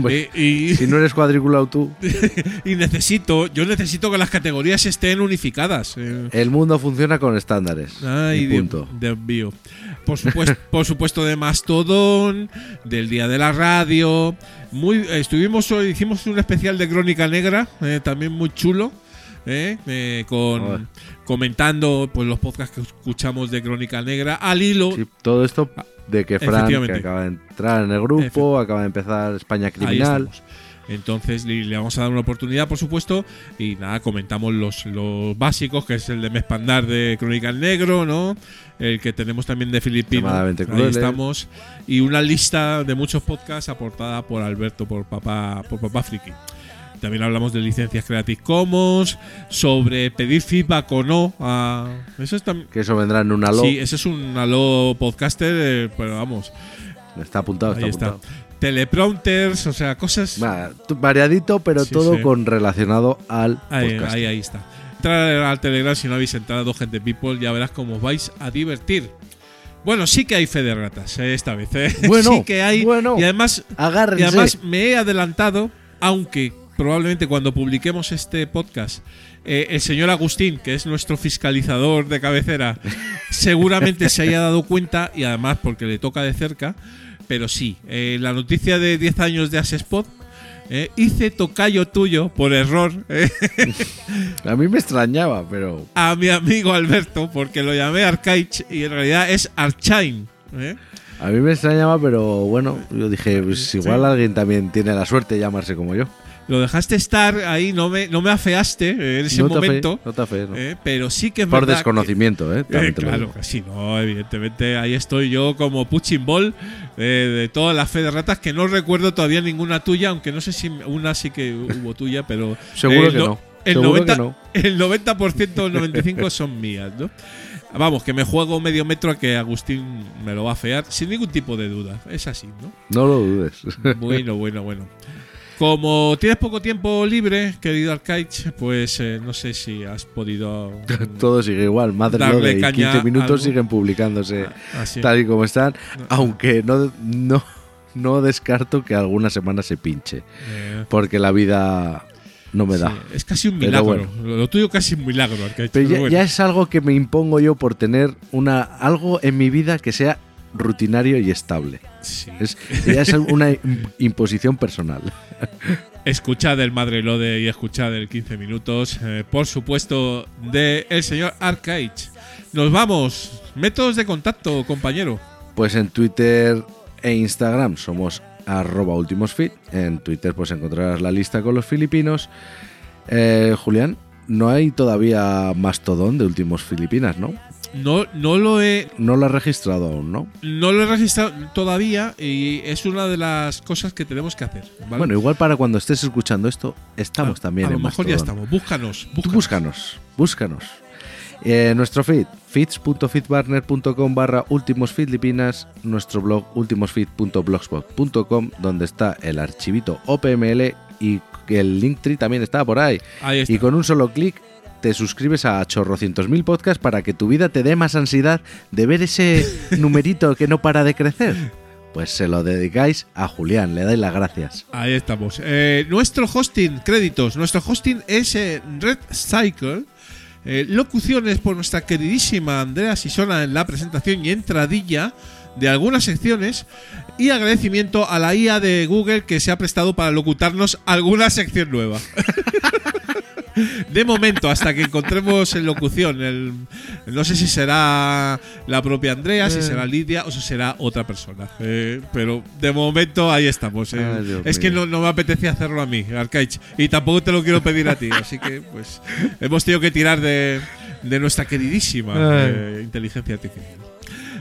Eh, y, Si no eres cuadriculado tú, [LAUGHS] y necesito, yo necesito que las categorías estén unificadas. eh. el mundo funciona con estándares. Ay, Dios, punto. Dios mío. Por supuesto, [LAUGHS] por supuesto de Mastodon, del Día de la Radio. Muy, estuvimos hoy, hicimos un especial de Crónica Negra, eh, también muy chulo. eh, eh, con comentando pues los podcasts que escuchamos de Crónica Negra al hilo Sí, todo esto de que Fran, que acaba de entrar en el grupo, acaba de empezar España Criminal. Entonces le, vamos a dar una oportunidad, por supuesto, y nada, comentamos los, los básicos, que es el de Mespandar de Crónica Negro, ¿no? El que tenemos también de Filipino. Ahí estamos. Y una lista de muchos podcasts aportada por Alberto, por Papá, por Papá Friki. También hablamos de licencias Creative Commons, sobre pedir feedback o no. a- eso es también. Que eso vendrá en un halo. Sí, ese es un Halo podcaster, eh, pero vamos, Está apuntado, está ahí está. Teleprompters, o sea, cosas. Va, variadito, pero Sí, todo sí. con relacionado al Ahí, podcast. ahí, ahí está. Entrar al Telegram si no habéis entrado, gente people, ya verás cómo os vais a divertir. Bueno, sí que hay fe de ratas eh, esta vez. eh. [LAUGHS] Bueno, sí que hay. bueno. Y además, Agárrense. y además me he adelantado, aunque probablemente cuando publiquemos este podcast, eh, el señor Agustín, que es nuestro fiscalizador de cabecera, [LAUGHS] seguramente se haya dado cuenta y además porque le toca de cerca. Pero sí, eh, la noticia de 10 años de Asespot. Eh, hice tocayo tuyo por error eh, [LAUGHS] A mí me extrañaba, pero. a mi amigo Alberto porque lo llamé Arcaich y en realidad es Archain. ¿eh? A mí me extrañaba, pero bueno, yo dije, pues igual alguien también tiene la suerte de llamarse como yo. Lo dejaste estar ahí, no me, no me afeaste eh, en ese no momento. no te fe, no. eh, pero sí que es Por verdad desconocimiento, ¿eh? que- eh, lo claro sí, no, evidentemente ahí estoy yo como Puching Ball eh, de toda la fe de ratas que no recuerdo todavía ninguna tuya, aunque no sé si una sí que hubo tuya, pero [LAUGHS] Seguro el que no- no. El Seguro 90, que no. [LAUGHS] el 90% o el 95% [LAUGHS] son mías, ¿no? Vamos, que me juego medio metro a que Agustín me lo va a fear sin ningún tipo de duda. Es así, ¿no? No lo dudes. Bueno, bueno, bueno. Como tienes poco tiempo libre, querido Arcaich, pues eh, no sé si has podido. [LAUGHS] Todo sigue igual. Madre de caña 15 minutos siguen publicándose así. tal y como están. Aunque no, no, no descarto que alguna semana se pinche. Eh, Porque la vida no me da. sí, es casi un milagro. bueno. Lo, lo tuyo casi un milagro, Arcaich. Pero pero ya, bueno. ya es algo que me impongo yo por tener una algo en mi vida que sea rutinario y estable. Sí. Es, ya es una im- imposición personal. Escuchad el Madre Lode y escuchad el 15 minutos, eh, por supuesto, de el señor Arcage. Nos vamos. Métodos de contacto, compañero. Pues en Twitter e Instagram somos arroba ultimosfit. En Twitter pues encontrarás la lista con los filipinos. Eh, Julián, no hay todavía mastodón de últimos Filipinas, ¿no? No, no lo he. No lo has registrado aún, ¿no? No lo he registrado todavía y es una de las cosas que tenemos que hacer. ¿vale? Bueno, igual para cuando estés escuchando esto, estamos A- también A lo en mejor ya Mastodon. estamos. Búscanos. Tú búscanos. búscanos, búscanos. Eh, nuestro feed, feeds.feedbarner.com barra últimos filipinas, nuestro blog ultimosfeed.blogspot.com, donde está el archivito OPML y el Linktree también está por ahí. Ahí está. Y con un solo clic te suscribes a chorrocientos mil podcasts para que tu vida te dé más ansiedad de ver ese [LAUGHS] numerito que no para de crecer. Pues se lo dedicáis a Julián, le dais las gracias. Ahí estamos. Eh, nuestro hosting, créditos. Nuestro hosting es eh, Red Cycle. Eh, locuciones por nuestra queridísima Andrea Sisona en la presentación y entradilla de algunas secciones. Y agradecimiento a la IA de Google que se ha prestado para locutarnos alguna sección nueva. [LAUGHS] De momento, hasta que encontremos en locución, el, no sé si será la propia Andrea, si será Lidia o si será otra persona. Eh, pero de momento ahí estamos. eh. Ay, es que no, no me apetecía hacerlo a mí, Arcaich. Y tampoco te lo quiero pedir a ti. Así que, pues, hemos tenido que tirar de, de nuestra queridísima eh, inteligencia artificial.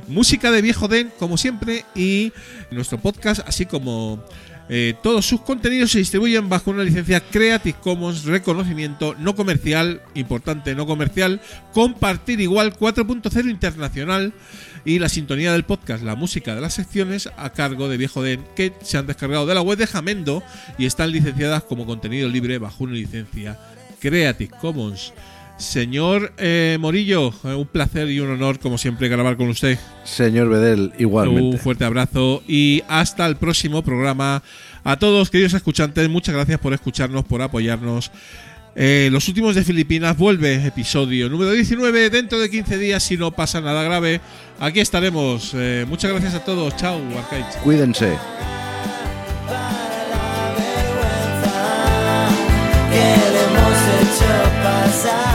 Música de Viejo Den, como siempre, y nuestro podcast, así como eh, todos sus contenidos se distribuyen bajo una licencia Creative Commons, reconocimiento no comercial, importante no comercial, compartir igual 4.0 internacional y la sintonía del podcast, la música de las secciones a cargo de Viejo Den, que se han descargado de la web de Jamendo y están licenciadas como contenido libre bajo una licencia Creative Commons. Señor eh, Morillo, eh, un placer y un honor, como siempre, grabar con usted. Señor Bedel, igualmente. Un fuerte abrazo y hasta el próximo programa. A todos, queridos escuchantes, muchas gracias por escucharnos, por apoyarnos. Eh, los últimos de Filipinas vuelve, episodio número 19, dentro de 15 días, si no pasa nada grave. Aquí estaremos. Eh, muchas gracias a todos. Chao, Arcaich. Cuídense. que le hemos hecho pasar.